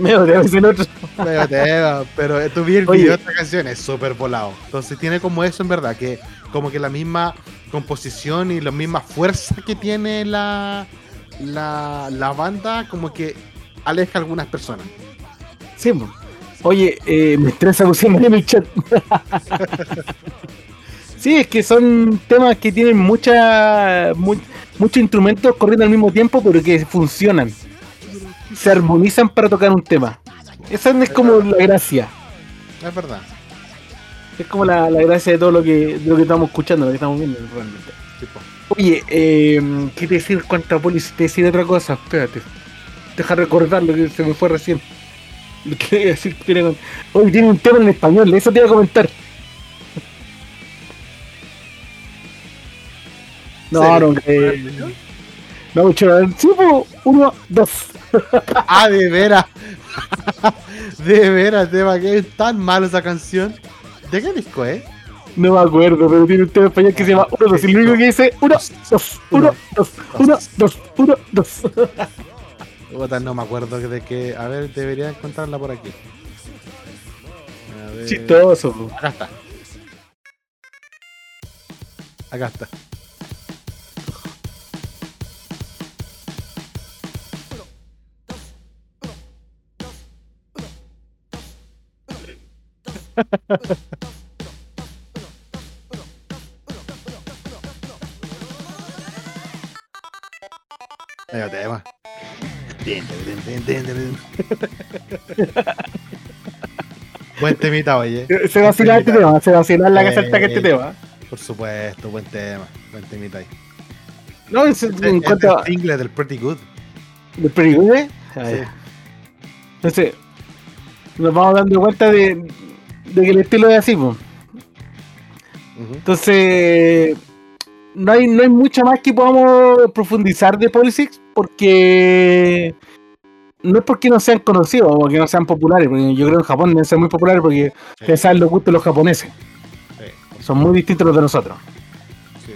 Me odio el otro. Bello tema, pero tú vi el Oye. video de esta canción, es súper volado. Entonces tiene como eso en verdad, que como que la misma composición y la misma fuerza que tiene la, la, la banda, como que aleja a algunas personas. Sí. Oye, eh, me estresa pusiendo en el chat. sí, es que son temas que tienen mucha, mu- muchos instrumentos corriendo al mismo tiempo, pero que funcionan. Se armonizan para tocar un tema. Esa es como la gracia. Es verdad. Es como la, la gracia de todo lo que, de lo que estamos escuchando, lo que estamos viendo realmente. Tipo. Oye, eh, ¿qué decir cuánto a Polis? Te decir otra cosa, espérate. Deja recordar lo que se me fue recién. Lo que iba a decir que tiene- Oye, tiene un tema en español, eso te iba a comentar. No, no, eh, no, po, uno, dos. Ah, de veras. de veras, tema, que es tan malo esa canción. ¿De qué disco es? No me acuerdo, pero tiene un tema español que se llama uno, dos. Y lo único que dice uno, dos, uno, dos, uno, dos, uno, dos. Puta, no me acuerdo de qué. A ver, debería encontrarla por aquí. A ver. Chistoso. Acá está. Acá está. Medio tema. Buen temita, oye. Se va a vacilar este tema, se va a vacilar la casa alta que este tema. Por supuesto, buen tema. Buen temita ahí. No, es, Es, en es cuanto a. del single del Pretty Good. ¿De Pretty Good, eh? Ah, Sí. Entonces, nos vamos dando cuenta de, de que el estilo es así, pues. Entonces, no hay, no hay mucho más que podamos profundizar de Polysix porque no es porque no sean conocidos o que no sean populares, porque yo creo que en Japón deben ser muy populares porque Sí. saben los gustos de los japoneses, Sí, son muy distintos los de nosotros. sí.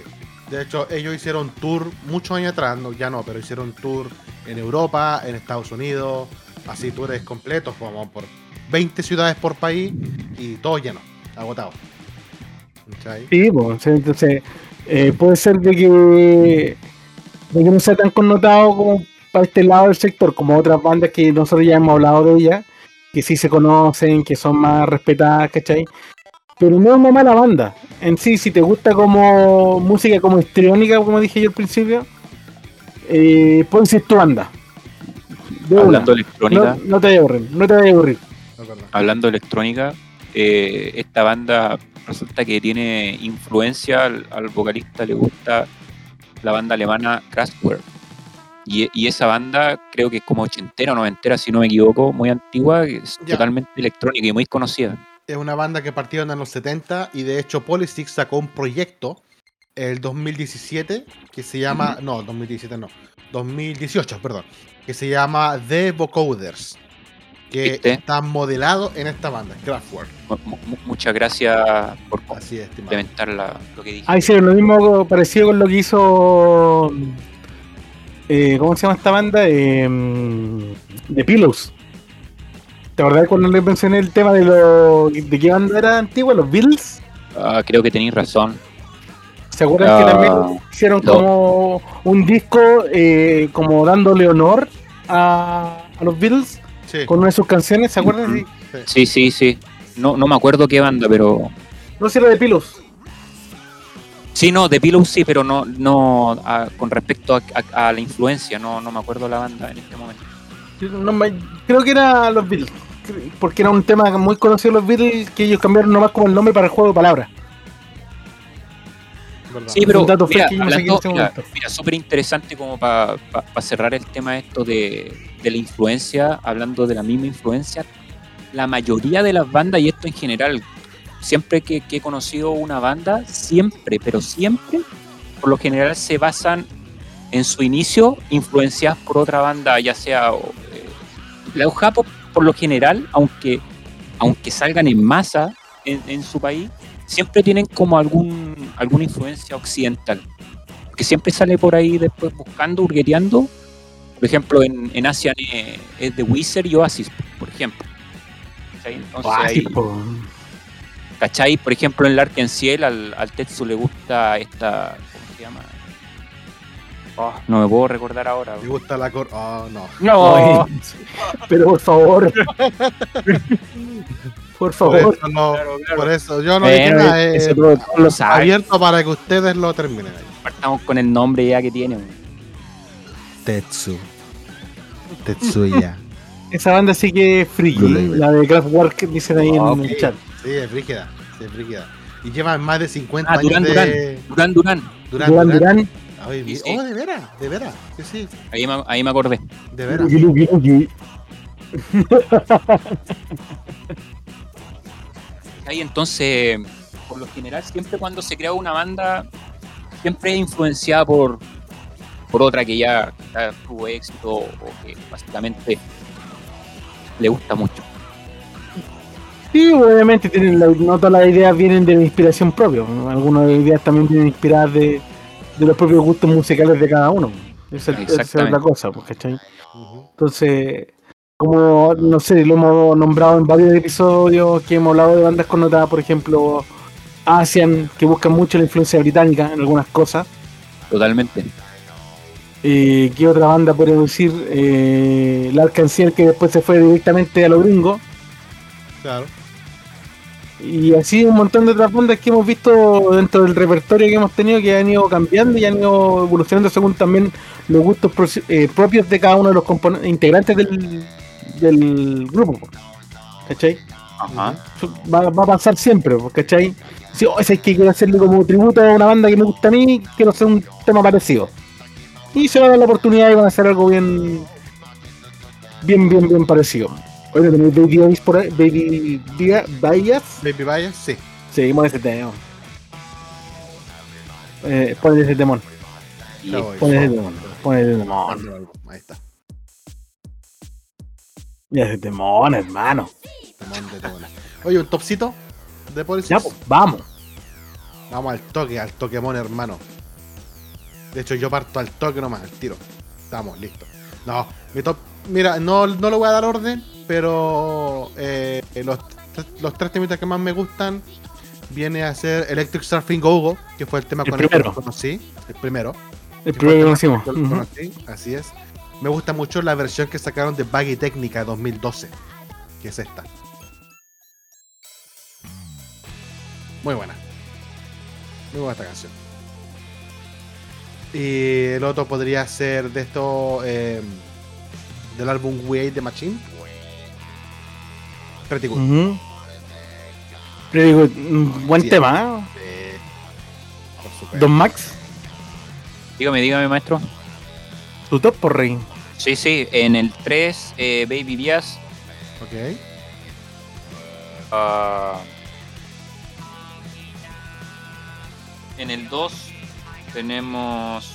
De hecho, ellos hicieron tour muchos años atrás, no, ya no, pero hicieron tour en Europa, en Estados Unidos, así tours completos, como por 20 ciudades por país y todo lleno, agotado. Sí, pues, sí, entonces eh, puede ser de que, de que no sea tan connotado como para este lado del sector, como otras bandas que nosotros ya hemos hablado de ellas, que sí se conocen, que son más respetadas, ¿cachai? Pero no es una mala banda. En sí, si te gusta como música como histriónica, como dije yo al principio, eh, puede ser tu banda. De una. Hablando de electrónica, No, no te vayas a aburrir, no te vayas a aburrir. No, hablando de electrónica, eh, esta banda resulta que tiene influencia, al, al vocalista le gusta la banda alemana Kraftwerk. Y, y esa banda creo que es como ochentera o noventera, si no me equivoco, muy antigua, es totalmente electrónica y muy conocida. Es una banda que partieron en los 70 y de hecho Polysix sacó un proyecto el 2017 que se llama, no, 2017 no, 2018, perdón, que se llama The Vocoders, que ¿Viste? está modelado en esta banda, Kraftwerk. Mu- mu- muchas gracias por Así es, estimado. complementar la- lo que dije. Ah, hicieron lo mismo parecido con lo que hizo. eh, ¿Cómo se llama esta banda? Eh, The Pillows. ¿Te acordás cuando le mencioné el tema de lo, de qué banda era antigua? Los Beatles. Ah, creo que tenéis razón. ¿Se acuerdan Ah, que también hicieron no. como un disco eh, como dándole honor a, a los Beatles Sí, con una de sus canciones? ¿Se acuerdan? Sí. Sí, sí, sí. No, no me acuerdo qué banda, pero No sé, era de Pillows. Sí, no, de Pillow sí, pero no, no a- con respecto a, a- a la influencia, no, no me acuerdo la banda en este momento. No me- creo que era los Beatles. Porque era un tema muy conocido de los Beatles que ellos cambiaron nomás como el nombre para el juego de palabras. Verdad. Sí, pero dato mira, hablando, este mira, mira, súper interesante como para cerrar el tema esto de, de la influencia, hablando de la misma influencia, la mayoría de las bandas, y esto en general, siempre que, que he conocido una banda, siempre, pero siempre, por lo general se basan en su inicio influenciadas por otra banda, ya sea o, eh, la Japón por lo general, aunque, aunque salgan en masa en, en su país, siempre tienen como algún, alguna influencia occidental. Que siempre sale por ahí después buscando, hurgueteando. Por ejemplo, en, en Asia eh, es The Wizard y Oasis, por ejemplo. ¿Cachai? Entonces, sí, ahí- po. ¿Cachai? Por ejemplo, en Larkin Ciel al, al Tetsu le gusta esta. ¿Cómo se llama? Oh, no me puedo recordar ahora. Me gusta la cor... Oh, no. No, pero por favor. por Por favor. eso, no- Claro, claro. por eso yo no dije nada, eh, lo abierto para que ustedes lo terminen ahí. Partamos con el nombre ya que tiene. weón. Tetsu. Tetsuya. Esa banda sí que es friki. La de Kraftwerk dicen ahí Ah, en el chat. Sí, es frígida. Sí, es frígida. Y llevan más de 50 Ah, años Durán, de... Durán Durán. Durán, Duran Durán. Duran. Ay, Sí, sí. Oh, de veras, de veras. Sí, sí, Ahí me, ahí me acordé. de veras. Ahí entonces, por lo general, siempre cuando se crea una banda, siempre es influenciada por, por otra que ya, ya tuvo éxito o que básicamente le gusta mucho. Sí, obviamente tienen la- no todas las ideas vienen de la inspiración propia. ¿no? Algunas ideas también vienen inspiradas de, de los propios gustos musicales de cada uno. Esa, esa es otra cosa, pues, ¿cachai? Entonces, como, no sé, lo hemos nombrado en varios episodios que hemos hablado de bandas connotadas, por ejemplo, Asian, que buscan mucho la influencia británica en algunas cosas. Totalmente. Eh, ¿Qué otra banda podemos decir? Eh, la Arcanciel, que después se fue directamente a los gringos. Claro. Y así un montón de otras bandas que hemos visto dentro del repertorio que hemos tenido que han ido cambiando y han ido evolucionando según también los gustos pro- eh, propios de cada uno de los integrantes del, del grupo. po. ¿Cachai? Ajá. Va, va a pasar siempre, ¿cachai? Si oh, es que quiero hacerle como tributo a una banda que me gusta a mí, quiero hacer un tema parecido. Y se va a dar la oportunidad y van a hacer algo bien, bien, bien, bien parecido. Oye, ¿tenéis Baby Bias por ahí? Baby Bia- Bias? Baby Bias, sí. Seguimos ese tema. Eh, pon ese temón. Pon ese temón. Pon ese temón. Ahí está. Ya ese temón, hermano. De. Oye, un topcito de Polysix. Ya, pues, vamos. Vamos al toque, al Toquemon, hermano. De hecho, yo parto al toque nomás, al tiro. Estamos, listos. No, mi top. Mira, no, no le voy a dar orden, pero eh, los, los tres temitas que más me gustan viene a ser Electric Surfing Go Go, que fue el tema El con el que primero. lo conocí. El primero. El primero que conocimos. Así es. Me gusta mucho la versión que sacaron de Baggy Técnica 2012, que es esta. Muy buena. Muy buena esta canción. Y el otro podría ser de esto eh, del álbum We Ate the Machine. Pretty good. Digo, un buen Sí. tema, ¿eh? Don Max, Dígame, dígame, maestro. Tu top por rey. Sí, sí, en el 3, eh, Baby Díaz. Ok. ah, en el 2 tenemos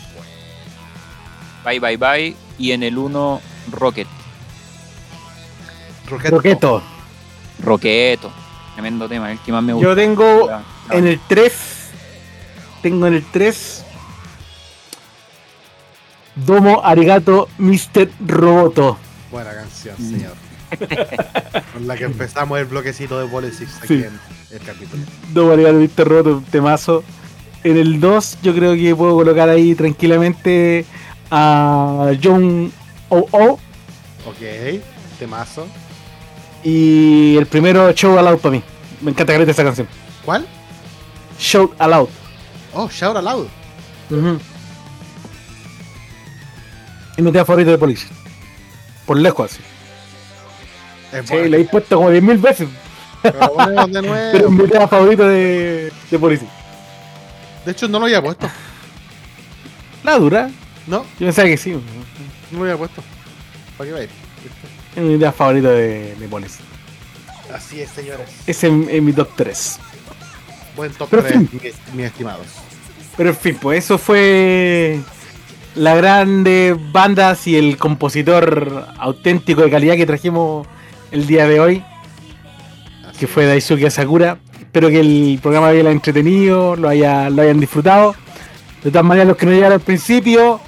Bye Bye Bye. Y en el 1, Rocket. Roqueto. Roqueto. Roqueto. Tremendo tema, el que más me gusta. Yo tengo La- la- en el 3, tengo en el 3 Domo Arigato Mr. Roboto. Buena canción, señor. Con la que empezamos el bloquecito de Politics aquí Sí. en el capítulo. Domo Arigato Mr. Roboto, un temazo. En el 2 yo creo que puedo colocar ahí tranquilamente a John O.O. Ok, temazo. Y el primero Show Aloud para mí. Me encanta que esa canción. ¿Cuál? Shout Aloud. Oh, Shout Aloud. Ujú. Y mi tema favorito de Police. Por lejos así. Es Sí, la he puesto como 10.000 veces. Pero ponemos de Pero es nuevo. mi tema favorito de, de Police. De hecho, no lo había puesto. La dura. No, Yo pensaba que sí. no lo había puesto. ¿Para qué va a ir? Es mi tema favorito de, de Police. Así es, señores. Ese es, es mi top 3. Buen top Pero 3, fin. mis, mis estimados. Pero en fin, pues eso fue la grande bandas y el compositor auténtico de calidad que trajimos el día de hoy, que fue Daisuke Asakura. Espero que el programa haya entretenido, lo, haya, lo hayan disfrutado. De todas maneras, los que no llegaron al principio,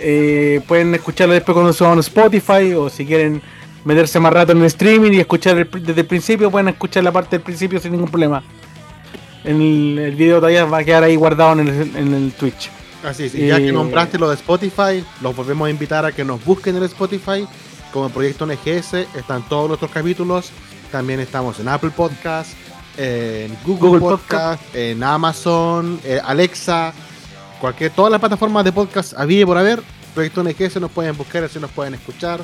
eh, pueden escucharlo después cuando suban a Spotify o si quieren meterse más rato en el streaming y escuchar el- desde el principio, pueden escuchar la parte del principio sin ningún problema. El, el video todavía va a quedar ahí guardado en el, en el Twitch. Así es, y ya que nombraste lo de Spotify, los volvemos a invitar a que nos busquen en el Spotify como Proyecto NGS, están todos nuestros capítulos, también estamos en Apple Podcast, en Google, Google Podcast, en Amazon, eh, Alexa, cualquier, todas las plataformas de podcast había y por haber, Proyecto NGS nos pueden buscar, así nos pueden escuchar.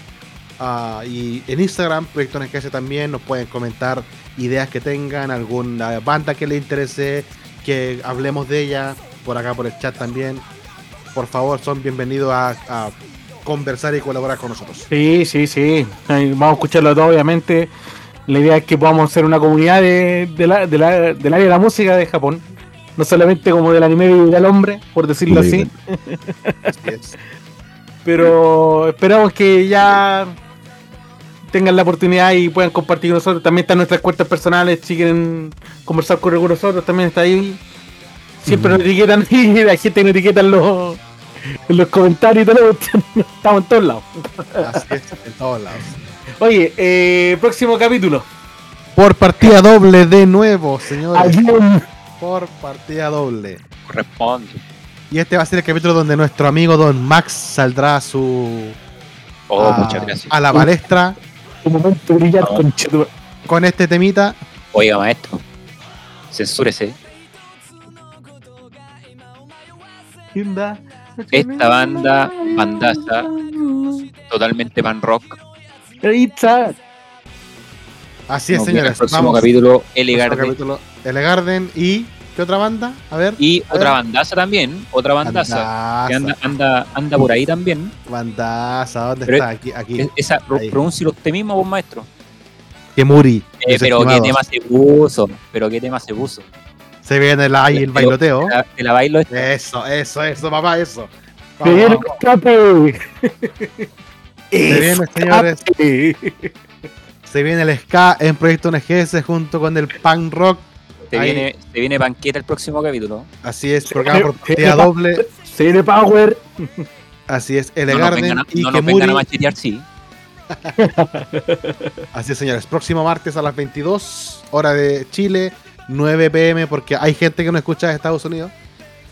Ah, y en Instagram, Proyecto NGS también nos pueden comentar ideas que tengan, alguna banda que les interese, que hablemos de ella, por acá por el chat también. Por favor, son bienvenidos a, a conversar y colaborar con nosotros. Sí, sí, sí. Vamos a escucharlo todo, obviamente. La idea es que podamos ser una comunidad de, de la- de la- del área de la música de Japón. No solamente como del anime y del hombre, por decirlo así. Pero esperamos que ya tengan la oportunidad y puedan compartir con nosotros. También están nuestras cuentas personales. Si quieren conversar con nosotros, también está ahí. Siempre nos etiquetan y la gente nos etiqueta en los, en los comentarios y todo. Estamos en todos lados. Así es, en todos lados. Oye, eh, próximo capítulo. Por partida doble de nuevo, señores. Ayun. Por partida doble. Corresponde. Y este va a ser el capítulo donde nuestro amigo Don Max saldrá a su. Oh, a, muchas gracias. a la palestra Un momento brillar Ah. con con este temita. Oiga, maestro. Censúrese. Esta banda, bandaza, totalmente pan rock. It's a- Así es, señores. El próximo Vamos. capítulo, Elegarde. capítulo, Elegarden y. ¿Qué otra banda? A ver. Y A otra ver. bandaza también. Otra bandaza. Que Bandaza. anda, anda, anda por ahí también. Bandaza, ¿dónde Pero está? Aquí, aquí. Es- Esa, pronúncialo usted mismo, vos maestro. Kemuri. Eh, pero qué tema se puso. Pero qué tema se puso. Se viene el, ahí el bailoteo. Te la, te la bailo esta. Eso, eso, eso, papá, eso. ¡Que Vamos, viene el escape! Se viene, señores. Se viene el ska en Proyecto NGS junto con el punk rock. Ahí. viene, viene banqueta el próximo capítulo. Así es, programa por partida doble. CN Power. Así es, No nos vengan a, y no nos vengan a machetear, sí. Así es, señores. Próximo martes a las 22, hora de Chile, 9 pm, porque hay gente que no escucha de Estados Unidos.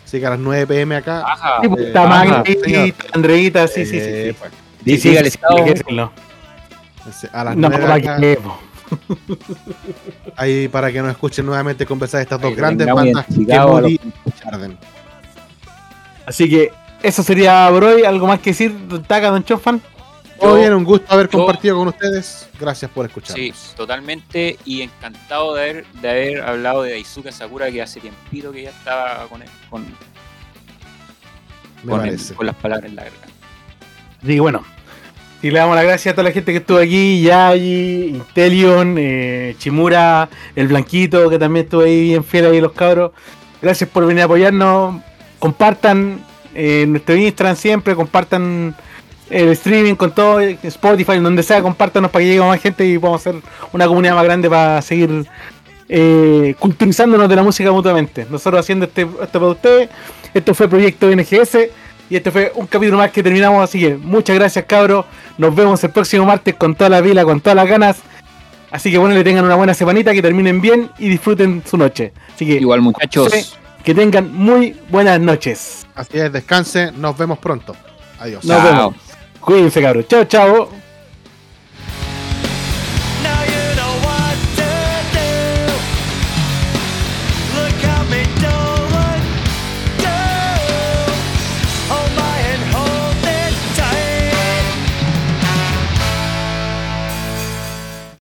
Así que a las 9 pm acá. Sí, pues, eh, señor. Andreita, sí, sí, sí. eh, sí. pues, Sí, sí, Diga el sí, estado. a las No, 9 para acá, ahí para que nos escuchen nuevamente conversar estas dos grandes bandas, y. Así que eso sería por hoy. ¿Algo más que decir, Don Taca, Don Chofan? Todo Yo- bien, un gusto haber yo- compartido con ustedes. Gracias por escucharnos. Sí, totalmente. Y encantado de haber, de haber hablado de Daisuke Sakura, que hace tiempito que ya estaba con, el- con, con, el- parece. con las palabras en la garganta. Que bueno. Y le damos las gracias a toda la gente que estuvo aquí, Yayi, Intelion, eh, Chimura, el Blanquito, que también estuvo ahí bien fiel ahí los cabros. Gracias por venir a apoyarnos. Compartan eh, nuestro Instagram siempre, compartan el streaming con todo, Spotify, donde sea, compártanos para que llegue más gente y podamos hacer una comunidad más grande para seguir eh, culturizándonos de la música mutuamente. Nosotros haciendo este, esto para ustedes. Esto fue Proyecto NGS. Y este fue un capítulo más que terminamos. Así que muchas gracias, cabros. Nos vemos el próximo martes con toda la pila, con todas las ganas. Así que bueno, le tengan una buena semanita, que terminen bien y disfruten su noche. Así que Igual, muchachos. Que tengan muy buenas noches. Así es, descanse. Nos vemos pronto. Adiós. Nos Chao. vemos. Cuídense, cabros. Chao, chao.